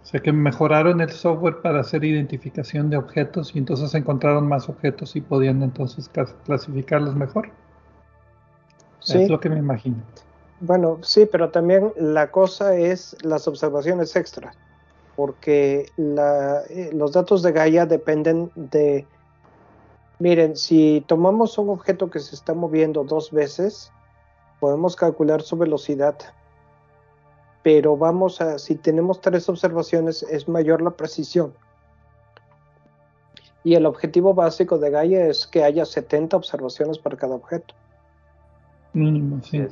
O sea que mejoraron el software para hacer identificación de objetos y entonces encontraron más objetos y podían entonces clasificarlos mejor. Es lo que me imagino. Bueno, sí, pero también la cosa es las observaciones extras, porque eh, los datos de Gaia dependen de, miren, si tomamos un objeto que se está moviendo dos veces, podemos calcular su velocidad, pero vamos a, si tenemos tres observaciones, es mayor la precisión. Y el objetivo básico de Gaia es que haya 70 observaciones para cada objeto. Mínimo, sí.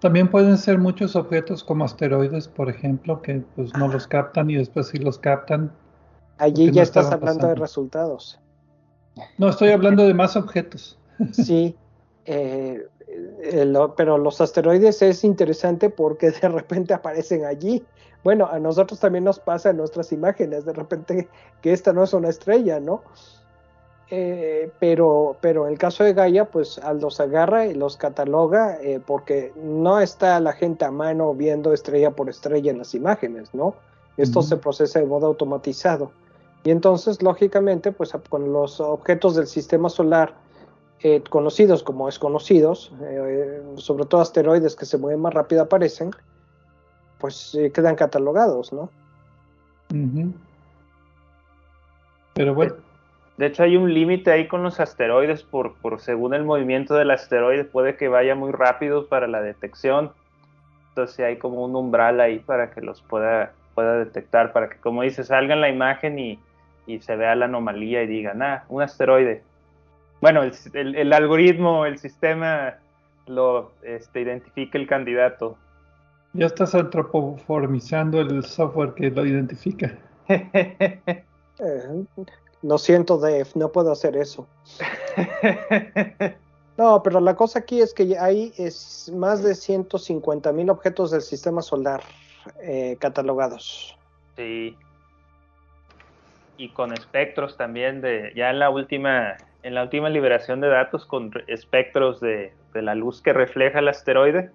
También pueden ser muchos objetos como asteroides, por ejemplo, que pues no los captan y después si los captan. Allí ya estás hablando de resultados. No, estoy hablando de más objetos. Sí, eh, pero los asteroides es interesante porque de repente aparecen allí. Bueno, a nosotros también nos pasa en nuestras imágenes, de repente que esta no es una estrella, ¿no? Eh, pero, pero en el caso de Gaia, pues los agarra y los cataloga eh, porque no está la gente a mano viendo estrella por estrella en las imágenes, ¿no? Esto se procesa de modo automatizado. Y entonces, lógicamente, pues con los objetos del sistema solar eh, conocidos como desconocidos, eh, sobre todo asteroides que se mueven más rápido aparecen, pues quedan catalogados, ¿no? Pero bueno. De hecho, hay un límite ahí con los asteroides, por, por según el movimiento del asteroide, puede que vaya muy rápido para la detección. Entonces hay como un umbral ahí para que los pueda, pueda detectar, para que, como dice, salga en la imagen y, y se vea la anomalía y digan, ah, un asteroide, bueno, el, algoritmo, el sistema lo este, identifica el candidato. Ya estás antropoformizando el software que lo identifica. Lo siento, Dave, no puedo hacer eso. No, pero la cosa aquí es que hay es más de 150 mil objetos del sistema solar eh, catalogados. Sí. Y con espectros también de ya en la última en la última liberación de datos con espectros de, la luz que refleja el asteroide,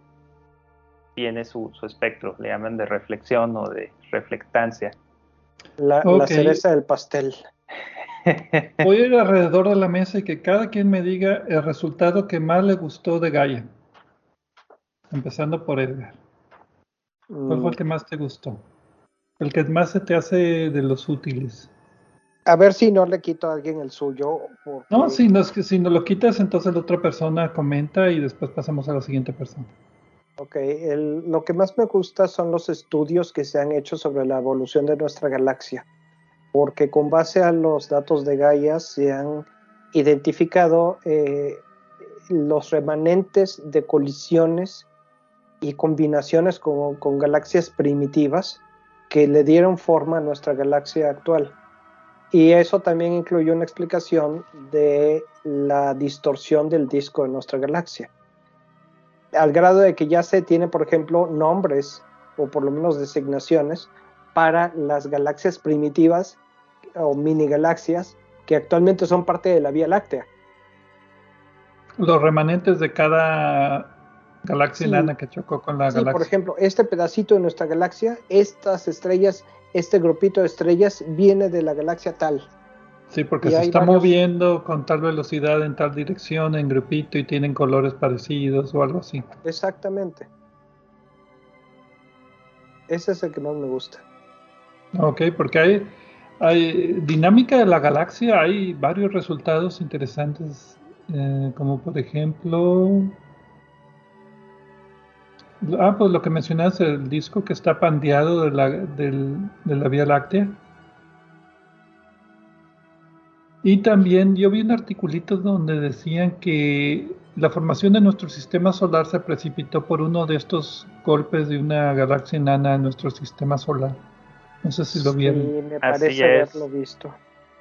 tiene su, espectro, le llaman de reflexión o de reflectancia. La, cereza del pastel. Voy a ir alrededor de la mesa y que cada quien me diga el resultado que más le gustó de Gaia. Empezando por Edgar. ¿Cuál fue el mm. que más te gustó? El que más se te hace de los útiles a ver si no le quito a alguien el suyo. No, si no, si no lo quitas, entonces la otra persona comenta y después pasamos a la siguiente persona. Ok, lo que más me gusta son los estudios que se han hecho sobre la evolución de nuestra galaxia, porque con base a los datos de Gaia se han identificado eh, los remanentes de colisiones y combinaciones con galaxias primitivas que le dieron forma a nuestra galaxia actual. Y eso también incluye una explicación de la distorsión del disco de nuestra galaxia. Al grado de que ya se tiene, por ejemplo, nombres o por lo menos designaciones para las galaxias primitivas o mini galaxias que actualmente son parte de la Vía Láctea. Los remanentes de cada galaxia enana que chocó con la galaxia. Por ejemplo, este pedacito de nuestra galaxia, estas estrellas este grupito de estrellas viene de la galaxia tal. Sí, porque se está moviendo con tal velocidad en tal dirección en grupito y tienen colores parecidos o algo así. Exactamente. Ese es el que más me gusta. Ok, porque hay, hay dinámica de la galaxia, hay varios resultados interesantes, eh, como por ejemplo Ah, pues lo que mencionas, el disco que está pandeado de la, de la Vía Láctea. Y también yo vi un articulito donde decían que la formación de nuestro sistema solar se precipitó por uno de estos golpes de una galaxia enana en nuestro sistema solar. No sé si lo vieron. Sí, me parece haberlo visto.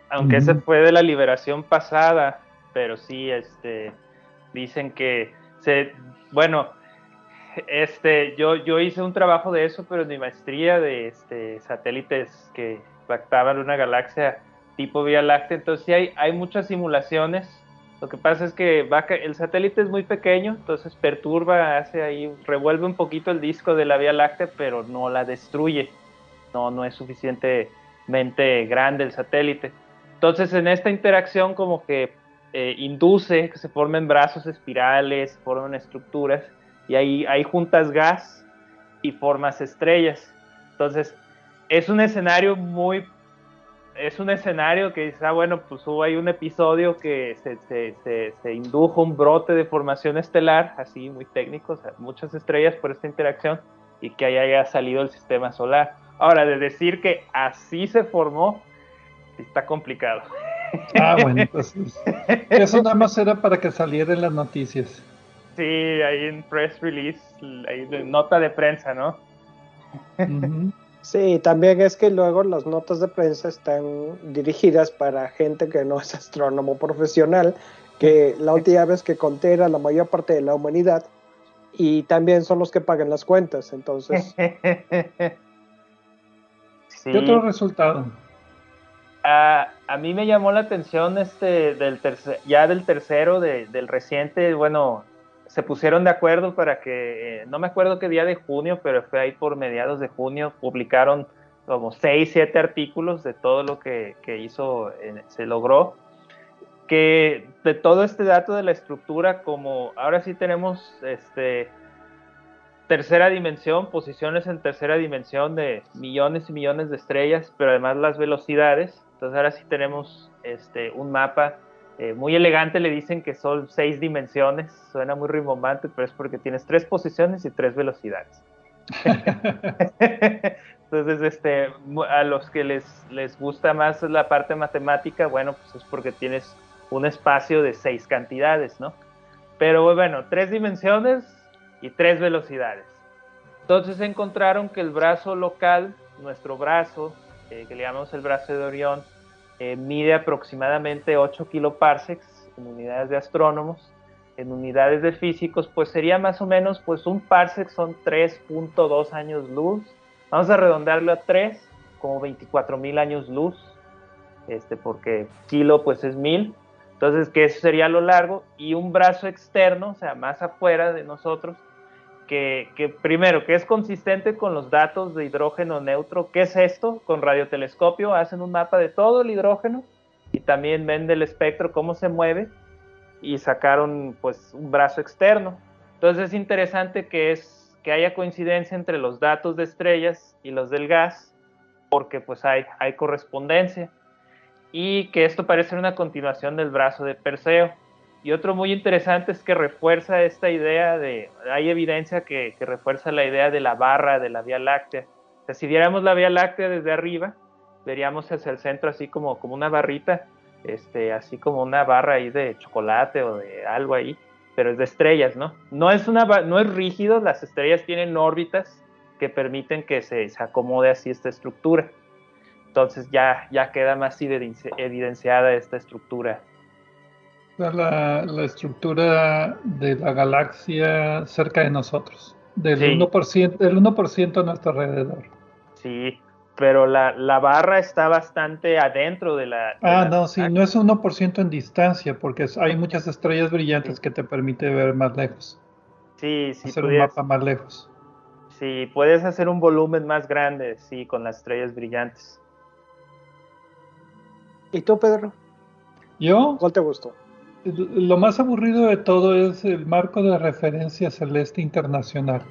Aunque ese fue de la liberación pasada, pero sí, este, dicen que se, bueno, este, yo, yo hice un trabajo de eso, pero en mi maestría de este, satélites que impactaban una galaxia tipo Vía Láctea. Entonces sí hay, hay muchas simulaciones. Lo que pasa es que va, el satélite es muy pequeño, entonces perturba, hace ahí, revuelve un poquito el disco de la Vía Láctea, pero no la destruye. No, no es suficientemente grande el satélite. Entonces en esta interacción como que eh, induce que se formen brazos espirales, formen estructuras y ahí, juntas gas y formas estrellas. Entonces, es un escenario muy es un escenario que dice, ah, bueno, pues hubo ahí un episodio que se, indujo un brote de formación estelar, así muy técnico, muchas estrellas por esta interacción y que haya salido el sistema solar. Ahora, de decir que así se formó, está complicado. Ah, bueno, pues eso nada más era para que saliera en las noticias. Sí, ahí en press release, ahí de nota de prensa, ¿no? Sí, también es que luego las notas de prensa están dirigidas para gente que no es astrónomo profesional, que la última vez que conté era la mayor parte de la humanidad y también son los que pagan las cuentas, entonces. ¿Qué otro resultado? a mí me llamó la atención este del tercer, ya del tercero del reciente, bueno, se pusieron de acuerdo para que, eh, no me acuerdo qué día de junio, pero fue ahí por mediados de junio, publicaron como seis, siete artículos de todo lo que, hizo, eh, se logró, que de todo este dato de la estructura, como ahora sí tenemos este, tercera dimensión, posiciones en tercera dimensión de millones y millones de estrellas, pero además las velocidades, entonces ahora sí tenemos este, un mapa eh, muy elegante le dicen que son seis dimensiones, suena muy rimbombante, pero es porque tienes tres posiciones y tres velocidades. Entonces, este, a los que les, les gusta más la parte matemática, bueno, pues es porque tienes un espacio de seis cantidades, ¿no? Pero bueno, tres dimensiones y tres velocidades. Entonces encontraron que el brazo local, nuestro brazo, eh, que le llamamos el brazo de Orión, eh, mide aproximadamente 8 kiloparsecs en unidades de astrónomos. En unidades de físicos, pues sería más o menos, pues un parsec son 3.2 años luz. Vamos a redondearlo a 3, como 24 mil años luz, este, porque kilo pues es mil. Entonces, que eso sería lo largo. Y un brazo externo, o sea, más afuera de nosotros, que, primero, que es consistente con los datos de hidrógeno neutro. ¿Qué es esto? Con radiotelescopio hacen un mapa de todo el hidrógeno y también ven del espectro cómo se mueve y sacaron pues un brazo externo. Entonces es interesante que, es, que haya coincidencia entre los datos de estrellas y los del gas porque pues hay, hay correspondencia y que esto parece una continuación del brazo de Perseo. Y otro muy interesante es que refuerza esta idea de, hay evidencia que, refuerza la idea de la barra de la Vía Láctea. O sea, si viéramos la Vía Láctea desde arriba, veríamos hacia el centro así como, como una barrita, este, así como una barra ahí de chocolate o de algo ahí, pero es de estrellas, ¿no? No es, una, no es rígido, las estrellas tienen órbitas que permiten que se, se acomode así esta estructura. Entonces ya, ya queda más evidenciada esta estructura la, la, estructura de la galaxia cerca de nosotros, del 1%, del 1 a nuestro alrededor. Sí, pero la, la, barra está bastante adentro de la... ah, no, sí, no es 1% en distancia, porque hay muchas estrellas brillantes que te permite ver más lejos. Sí, sí. Hacer un mapa más lejos. Sí, puedes hacer un volumen más grande, sí, con las estrellas brillantes. ¿Y tú, Pedro? ¿Yo? ¿Cuál te gustó? Lo más aburrido de todo es el marco de referencia celeste internacional,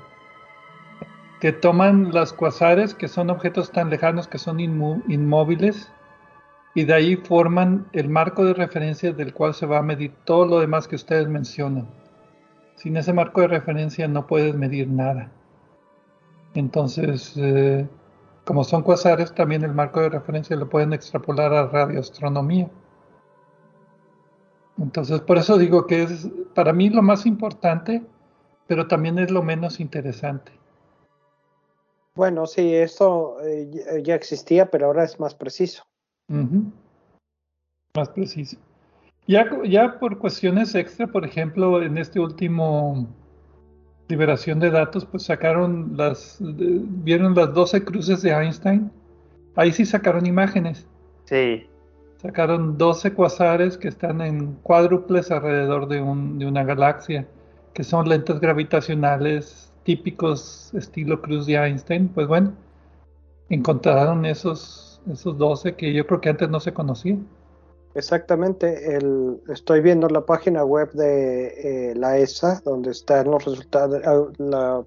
que toman las cuasares, que son objetos tan lejanos que son inmóviles, y de ahí forman el marco de referencia del cual se va a medir todo lo demás que ustedes mencionan. Sin ese marco de referencia no puedes medir nada. Entonces, eh, como son cuasares, también el marco de referencia lo pueden extrapolar a radioastronomía. Entonces, por eso digo que es para mí lo más importante, pero también es lo menos interesante. Bueno, sí, esto eh, ya existía, pero ahora es más preciso. Más preciso. Ya, ya por cuestiones extra, por ejemplo, en este último liberación de datos, pues sacaron las, vieron las 12 cruces de Einstein. Ahí sí sacaron imágenes. Sí. Sacaron 12 cuasares que están en cuádruples alrededor de, una galaxia, que son lentes gravitacionales típicos estilo Cruz de Einstein. Pues bueno, encontraron esos, esos 12 que yo creo que antes no se conocían. Exactamente, estoy viendo la página web de eh, la ESA, donde están los resultados, los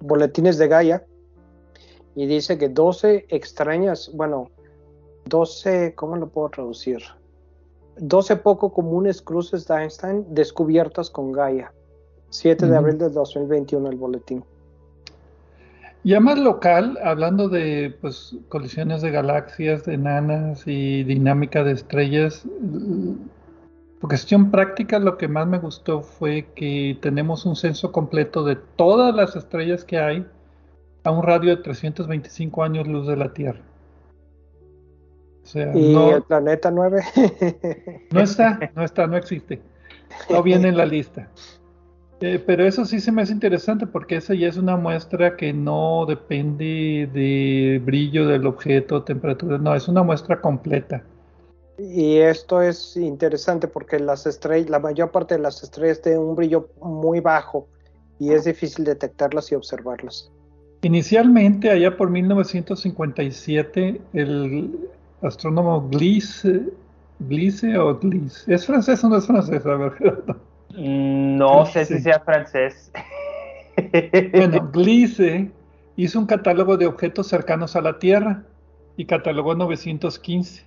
boletines de Gaia, y dice que 12 extrañas, bueno, 12, ¿cómo lo puedo traducir? 12 poco comunes cruces de Einstein descubiertas con Gaia. 7 de abril del 2021 el boletín. Ya más local, hablando de pues, colisiones de galaxias, de enanas y dinámica de estrellas, por cuestión práctica lo que más me gustó fue que tenemos un censo completo de todas las estrellas que hay a un radio de 325 años luz de la Tierra. ¿Y el planeta 9? no está, no está, no existe. No viene en la lista. Eh, pero eso sí se me hace interesante porque esa ya es una muestra que no depende de brillo del objeto, temperatura, no, es una muestra completa. Y esto es interesante porque las estrellas, la mayor parte de las estrellas tienen un brillo muy bajo y es difícil detectarlas y observarlas. Inicialmente, allá por 1957, el astrónomo Gliese, Gliese o Gliese, ¿es francés o no es francés? A ver, mm, No sé si sea francés. Bueno, Gliese hizo un catálogo de objetos cercanos a la Tierra y catalogó 915.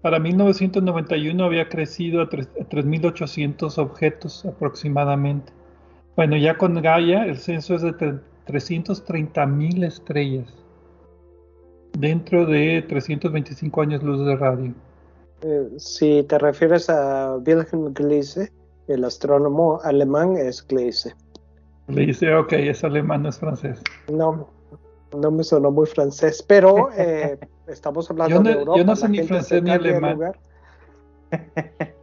Para 1991 había crecido a 3.800 objetos aproximadamente. Bueno, ya con Gaia el censo es de 330.000 estrellas dentro de 325 años luz de radio. Eh, si te refieres a Wilhelm Gleise, el astrónomo alemán es Gleise. Gleise, ok, es alemán, no es francés. No, no me sonó muy francés, pero eh, estamos hablando de Europa. Yo no sé ni francés ni alemán.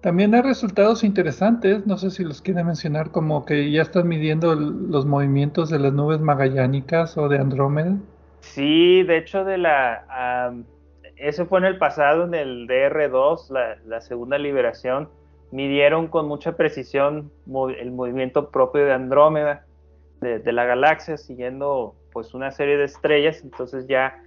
También hay resultados interesantes, no sé si los quiere mencionar, como que ya están midiendo los movimientos de las nubes magallánicas o de Andrómeda. Sí, de hecho, de la, eso fue en el pasado, en el DR2, la, segunda liberación, midieron con mucha precisión el movimiento propio de Andrómeda, de, la galaxia, siguiendo pues una serie de estrellas, entonces ya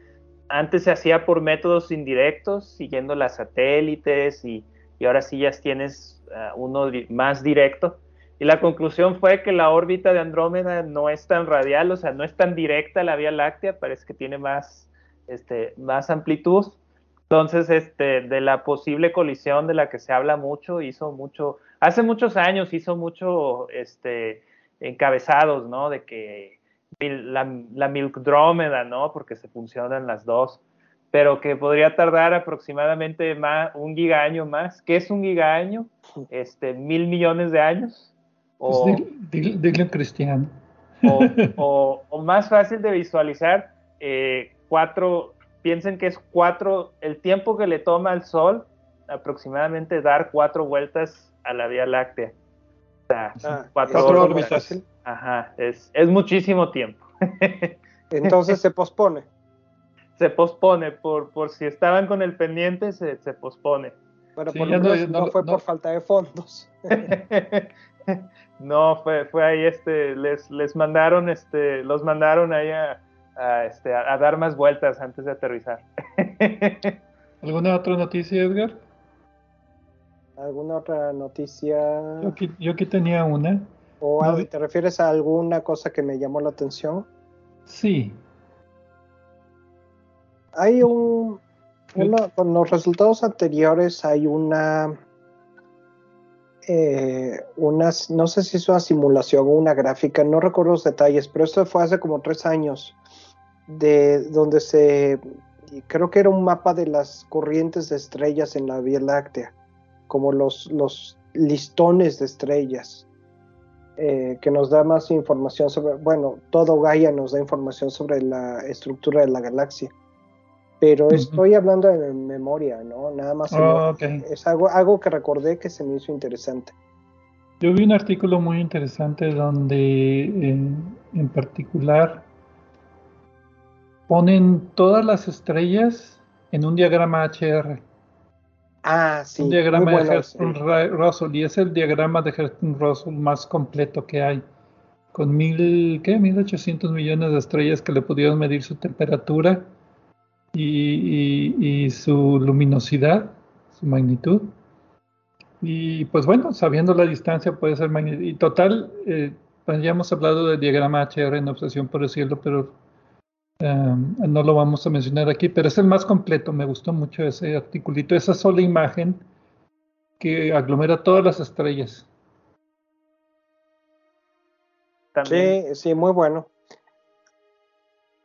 antes se hacía por métodos indirectos, siguiendo las satélites y, ahora sí ya tienes ah, uno más directo. Y la conclusión fue que la órbita de Andrómeda no es tan radial, o sea, no es tan directa a la Vía Láctea, parece que tiene más, este, más amplitud. Entonces, este, de la posible colisión de la que se habla mucho, hizo mucho, hace muchos años hizo mucho, este, encabezados, ¿no? De que la, la Milkdrómeda, ¿no? Porque se funcionan las dos, pero que podría tardar aproximadamente más, un gigaño más. ¿Qué es un gigaño? Este, mil millones de años. O, pues cristiano. O, más fácil de visualizar, eh, cuatro, piensen que es cuatro, el tiempo que le toma al Sol aproximadamente dar cuatro vueltas a la Vía Láctea. O sea, ah, cuatro, órbitas. Ajá, es, es muchísimo tiempo. Entonces se pospone. Se pospone, por, por si estaban con el pendiente, se, se pospone. Bueno, por lo menos no, fue por falta de fondos. No, fue, fue ahí, este, les, les mandaron, este, los mandaron ahí a, este, a, dar más vueltas antes de aterrizar. ¿Alguna otra noticia, Edgar? ¿Alguna otra noticia? Yo aquí, tenía una. ¿O te refieres a alguna cosa que me llamó la atención? Sí. Hay un, con los resultados anteriores hay una eh, no sé si es una simulación o una gráfica, no recuerdo los detalles, pero esto fue hace como tres años, de donde se, creo que era un mapa de las corrientes de estrellas en la Vía Láctea, como los, los listones de estrellas, eh, que nos da más información sobre, bueno, todo Gaia nos da información sobre la estructura de la galaxia pero estoy hablando de memoria, ¿no? Nada más. Oh, es algo, algo que recordé que se me hizo interesante. Yo vi un artículo muy interesante donde en particular ponen todas las estrellas en un diagrama HR. Ah, sí. Un diagrama de Hertzsprung Russell y es el diagrama de Hertzsprung Russell más completo que hay. Con mil, ¿qué? 1800 millones de estrellas que le pudieron medir su temperatura y, su luminosidad, su magnitud. Y pues bueno, sabiendo la distancia puede ser magnitud. Y total, eh, pues ya hemos hablado del diagrama HR en obsesión por el cielo, pero Em, no lo vamos a mencionar aquí, pero es el más completo. Me gustó mucho ese articulito, esa sola imagen que aglomera todas las estrellas. sí, sí, muy bueno.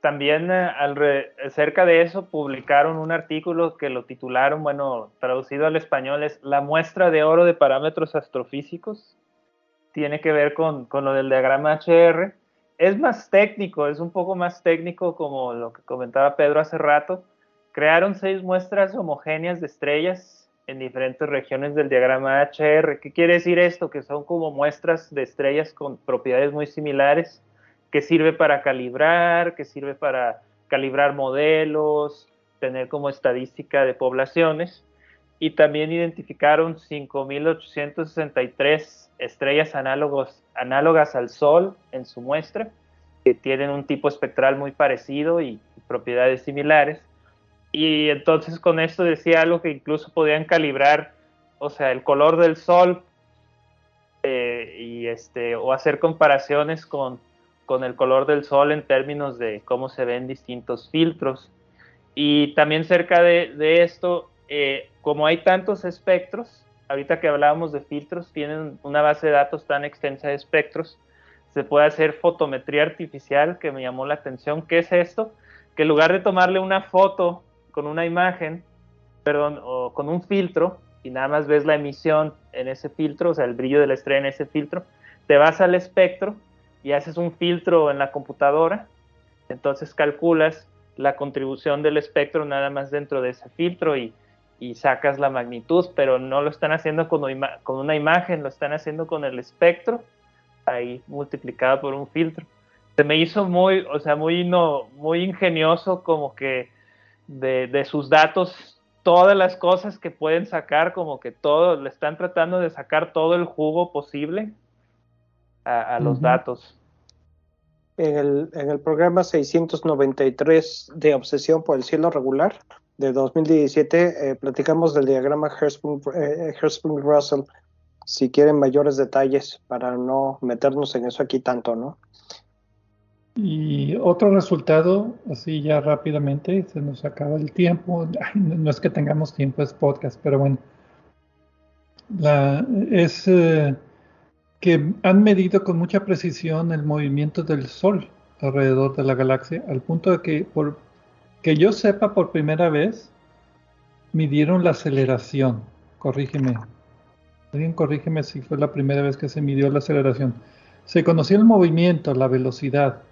También eh, cerca de eso publicaron un artículo que lo titularon, bueno, traducido al español es La muestra de oro de parámetros astrofísicos. Tiene que ver con, con lo del diagrama HR es más técnico, es un poco más técnico como lo que comentaba Pedro hace rato. Crearon seis muestras homogéneas de estrellas en diferentes regiones del diagrama HR. ¿Qué quiere decir esto? Que son como muestras de estrellas con propiedades muy similares, que sirve para calibrar, que sirve para calibrar modelos, tener como estadística de poblaciones. Y también identificaron 5.863 estrellas análogos, análogas al Sol en su muestra, que tienen un tipo espectral muy parecido y propiedades similares. Y entonces con esto decía algo que incluso podían calibrar, o sea, el color del Sol eh, y este, o hacer comparaciones con, con el color del Sol en términos de cómo se ven distintos filtros. Y también cerca de, esto, eh, como hay tantos espectros, ahorita que hablábamos de filtros, tienen una base de datos tan extensa de espectros, se puede hacer fotometría artificial, que me llamó la atención. ¿Qué es esto? Que en lugar de tomarle una foto con una imagen, perdón, o con un filtro, y nada más ves la emisión en ese filtro, o sea, el brillo de la estrella en ese filtro, te vas al espectro y haces un filtro en la computadora, entonces calculas la contribución del espectro nada más dentro de ese filtro y y sacas la magnitud, pero no lo están haciendo con, una imagen, lo están haciendo con el espectro, ahí multiplicado por un filtro. Se me hizo muy, o sea, muy, no, muy ingenioso como que de, de sus datos, todas las cosas que pueden sacar, como que todo, le están tratando de sacar todo el jugo posible a, los datos. En el, en el programa 693 de Obsesión por el Cielo Regular, de 2017, eh, platicamos del diagrama Hertzsprung-Russell, eh, si quieren mayores detalles para no meternos en eso aquí tanto, ¿no? Y otro resultado, así ya rápidamente, se nos acaba el tiempo, no es que tengamos tiempo, es podcast, pero bueno, la, es eh, que han medido con mucha precisión el movimiento del Sol alrededor de la galaxia, al punto de que por que yo sepa por primera vez, midieron la aceleración. Corrígeme. Alguien corrígeme si fue la primera vez que se midió la aceleración. Se conocía el movimiento, la velocidad,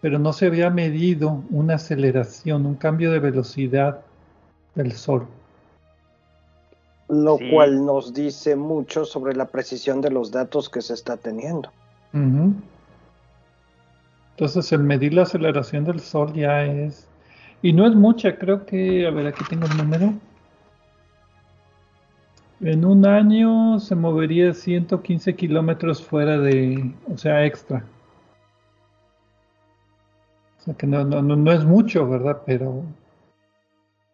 pero no se había medido una aceleración, un cambio de velocidad del Sol. Lo cual nos dice mucho sobre la precisión de los datos que se está teniendo. Entonces, el medir la aceleración del Sol ya es y no es mucha, creo que, a ver, aquí tengo el número. En un año se movería 115 kilómetros fuera de, o sea, extra. O sea que no, no, no, es mucho, ¿verdad? Pero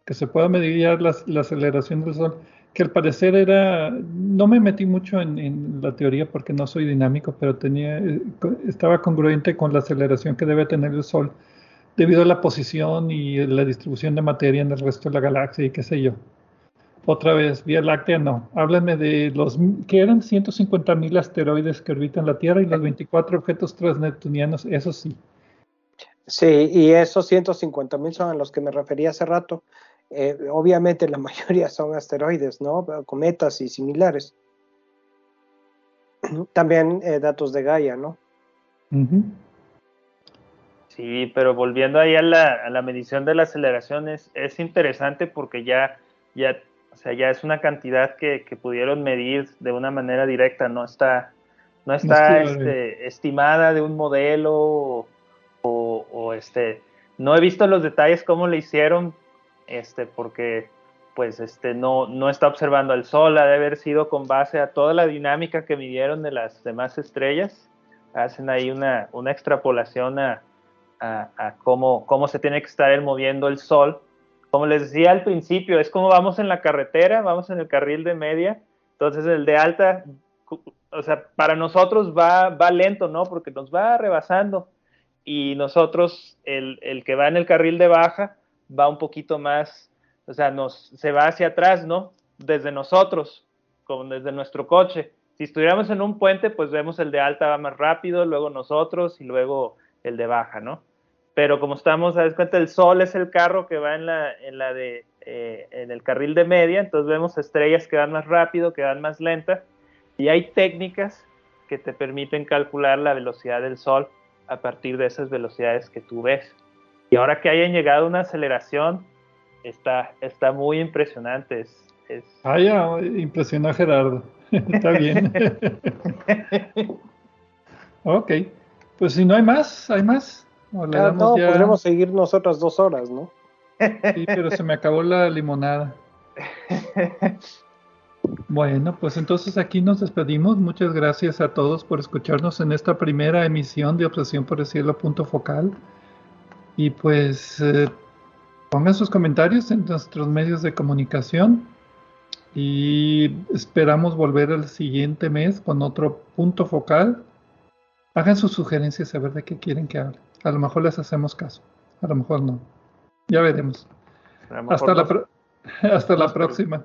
que se pueda medir la, la, aceleración del Sol, que al parecer era, no me metí mucho en, la teoría porque no soy dinámico, pero tenía, eh, estaba congruente con la aceleración que debe tener el Sol debido a la posición y la distribución de materia en el resto de la galaxia y qué sé yo. Otra vez, Vía Láctea no. Háblenme de los que eran 150 mil asteroides que orbitan la Tierra y los 24 objetos transneptunianos, eso sí. Sí, y esos 150 mil son a los que me refería hace rato. Eh, obviamente la mayoría son asteroides, ¿no? Cometas y similares. También eh, datos de Gaia, ¿no? Sí, pero volviendo ahí a la, medición de la aceleración es, interesante porque ya, ya, o sea, ya es una cantidad que, pudieron medir de una manera directa, no está, no está este, estimada de un modelo o, este, no he visto los detalles cómo le hicieron, este, porque pues este no, no está observando al sol, ha de haber sido con base a toda la dinámica que midieron de las demás estrellas, hacen ahí una, una extrapolación a a, cómo, cómo se tiene que estar moviendo el sol. Como les decía al principio, es como vamos en la carretera, vamos en el carril de media, entonces el de alta, o sea, para nosotros va, va lento, ¿no? Porque nos va rebasando. y nosotros, el, el, que va en el carril de baja, va un poquito más, o sea, nos, se va hacia atrás, ¿no? Desde nosotros, como desde nuestro coche. Si estuviéramos en un puente, pues vemos el de alta va más rápido, luego nosotros y luego el de baja, ¿no? Pero como estamos, ¿sabes cuenta? El sol es el carro que va en la, en la de, eh, en el carril de media, entonces vemos estrellas que van más rápido, que van más lenta, y hay técnicas que te permiten calcular la velocidad del sol a partir de esas velocidades que tú ves. Y ahora que hayan llegado a una aceleración, está, está muy impresionante. Es, es... Ah, ya, impresiona Gerardo. está bien. ok, pues si no hay más, hay más. Ah, no, podremos seguir nosotras dos horas, ¿no? Sí, pero se me acabó la limonada. Bueno, pues entonces aquí nos despedimos. Muchas gracias a todos por escucharnos en esta primera emisión de Obsesión por el Cielo Punto Focal. Y pues eh, pongan sus comentarios en nuestros medios de comunicación y esperamos volver el siguiente mes con otro punto focal. Hagan sus sugerencias a ver de qué quieren que hable. A lo mejor les hacemos caso, a lo mejor no. Ya veremos. Hasta la, hasta la próxima.